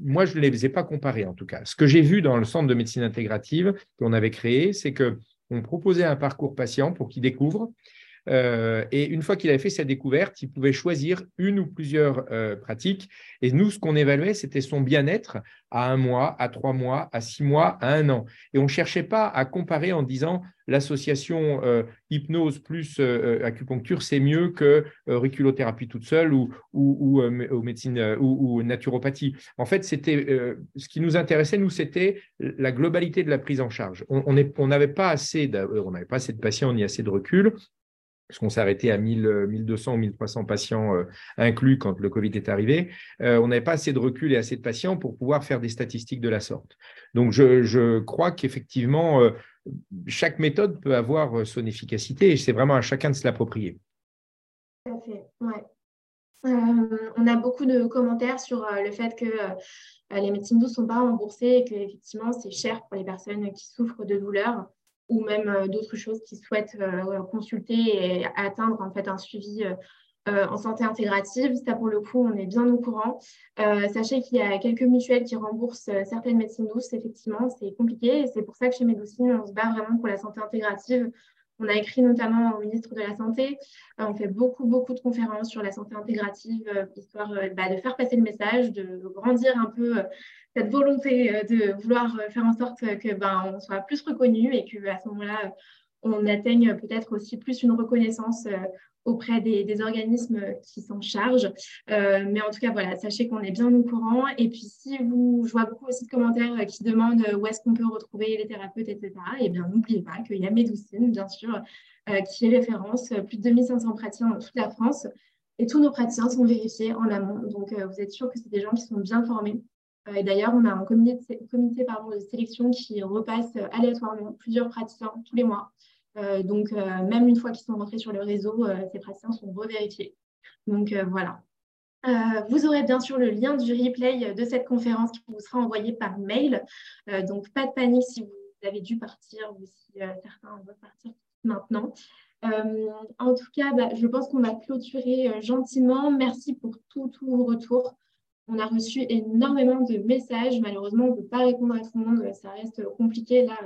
[SPEAKER 3] moi, je ne les ai pas comparés en tout cas. Ce que j'ai vu dans le centre de médecine intégrative qu'on avait créé, c'est que on proposait un parcours patient pour qu'il découvre. Euh, et une fois qu'il avait fait sa découverte, il pouvait choisir une ou plusieurs euh, pratiques. Et nous, ce qu'on évaluait, c'était son bien-être à un mois, à trois mois, à six mois, à un an. Et on ne cherchait pas à comparer en disant l'association euh, hypnose plus acupuncture, c'est mieux que auriculothérapie toute seule ou, médecine ou, naturopathie. En fait, c'était ce qui nous intéressait, nous, c'était la globalité de la prise en charge. On n'avait pas assez, on n'avait pas assez de patients ni assez de recul parce qu'on s'est arrêté à 1000, 1200 ou 1300 patients euh, inclus quand le Covid est arrivé, euh, on n'avait pas assez de recul et assez de patients pour pouvoir faire des statistiques de la sorte. Donc, je, crois qu'effectivement, euh, chaque méthode peut avoir son efficacité et c'est vraiment à chacun de se l'approprier.
[SPEAKER 2] Tout à fait, ouais. on a beaucoup de commentaires sur le fait que les médecines douces ne sont pas remboursées et qu'effectivement, c'est cher pour les personnes qui souffrent de douleurs ou même euh, d'autres choses qui souhaitent euh, consulter et atteindre en fait un suivi en santé intégrative. Ça, pour le coup, on est bien au courant. sachez qu'il y a quelques mutuelles qui remboursent certaines médecines douces. Effectivement, c'est compliqué et c'est pour ça que chez Médocine, on se bat vraiment pour la santé intégrative. On a écrit notamment au ministre de la Santé. on fait beaucoup, beaucoup de conférences sur la santé intégrative, histoire bah, de faire passer le message, de, grandir un peu cette volonté de vouloir faire en sorte que ben, on soit plus reconnu et qu'à ce moment-là, on atteigne peut-être aussi plus une reconnaissance euh, auprès des, organismes qui s'en chargent. Euh, mais en tout cas, voilà, sachez qu'on est bien au courant. Et puis, si vous, je vois beaucoup aussi de commentaires qui demandent où est-ce qu'on peut retrouver les thérapeutes, etc., et eh bien, n'oubliez pas qu'il y a Médoucine, bien sûr, euh, qui est référence, plus de 2500 praticiens dans toute la France. Et tous nos praticiens sont vérifiés en amont. Donc, vous êtes sûr que c'est des gens qui sont bien formés. Et d'ailleurs, on a un comité, de sélection qui repasse aléatoirement plusieurs praticiens tous les mois euh, donc, euh, même une fois qu'ils sont rentrés sur le réseau, euh, ces praticiens sont revérifiés. Donc, voilà. vous aurez bien sûr le lien du replay de cette conférence qui vous sera envoyé par mail. donc, pas de panique si vous avez dû partir ou si certains veulent partir maintenant. en tout cas, bah, je pense qu'on va clôturer gentiment. Merci pour tous vos retours. On a reçu énormément de messages. Malheureusement, on ne peut pas répondre à tout le monde. Ça reste compliqué. Là,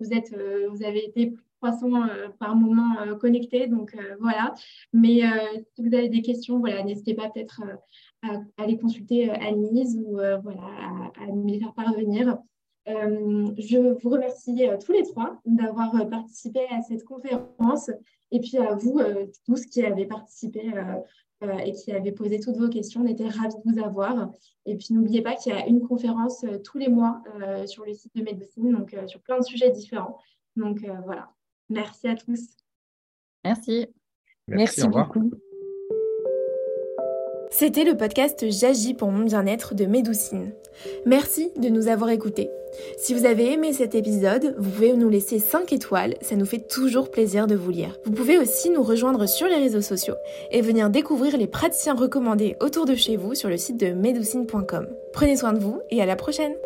[SPEAKER 2] vous, êtes, vous avez été 300 euh, par moment euh, connectés. Donc euh, voilà. Mais si vous avez des questions, voilà, n'hésitez pas peut-être à, aller consulter Anise ou voilà, à, à, me les faire parvenir. je vous remercie tous les trois d'avoir participé à cette conférence et puis à vous tous qui avez participé et qui avez posé toutes vos questions. On était ravis de vous avoir. Et puis n'oubliez pas qu'il y a une conférence tous les mois sur le site de médecine, donc sur plein de sujets différents. Donc voilà. Merci à tous.
[SPEAKER 5] Merci.
[SPEAKER 4] Merci, beaucoup.
[SPEAKER 1] C'était le podcast J'agis pour mon bien-être de Médoucine. Merci de nous avoir écoutés. Si vous avez aimé cet épisode, vous pouvez nous laisser 5 étoiles, ça nous fait toujours plaisir de vous lire. Vous pouvez aussi nous rejoindre sur les réseaux sociaux et venir découvrir les praticiens recommandés autour de chez vous sur le site de medoucine.com. Prenez soin de vous et à la prochaine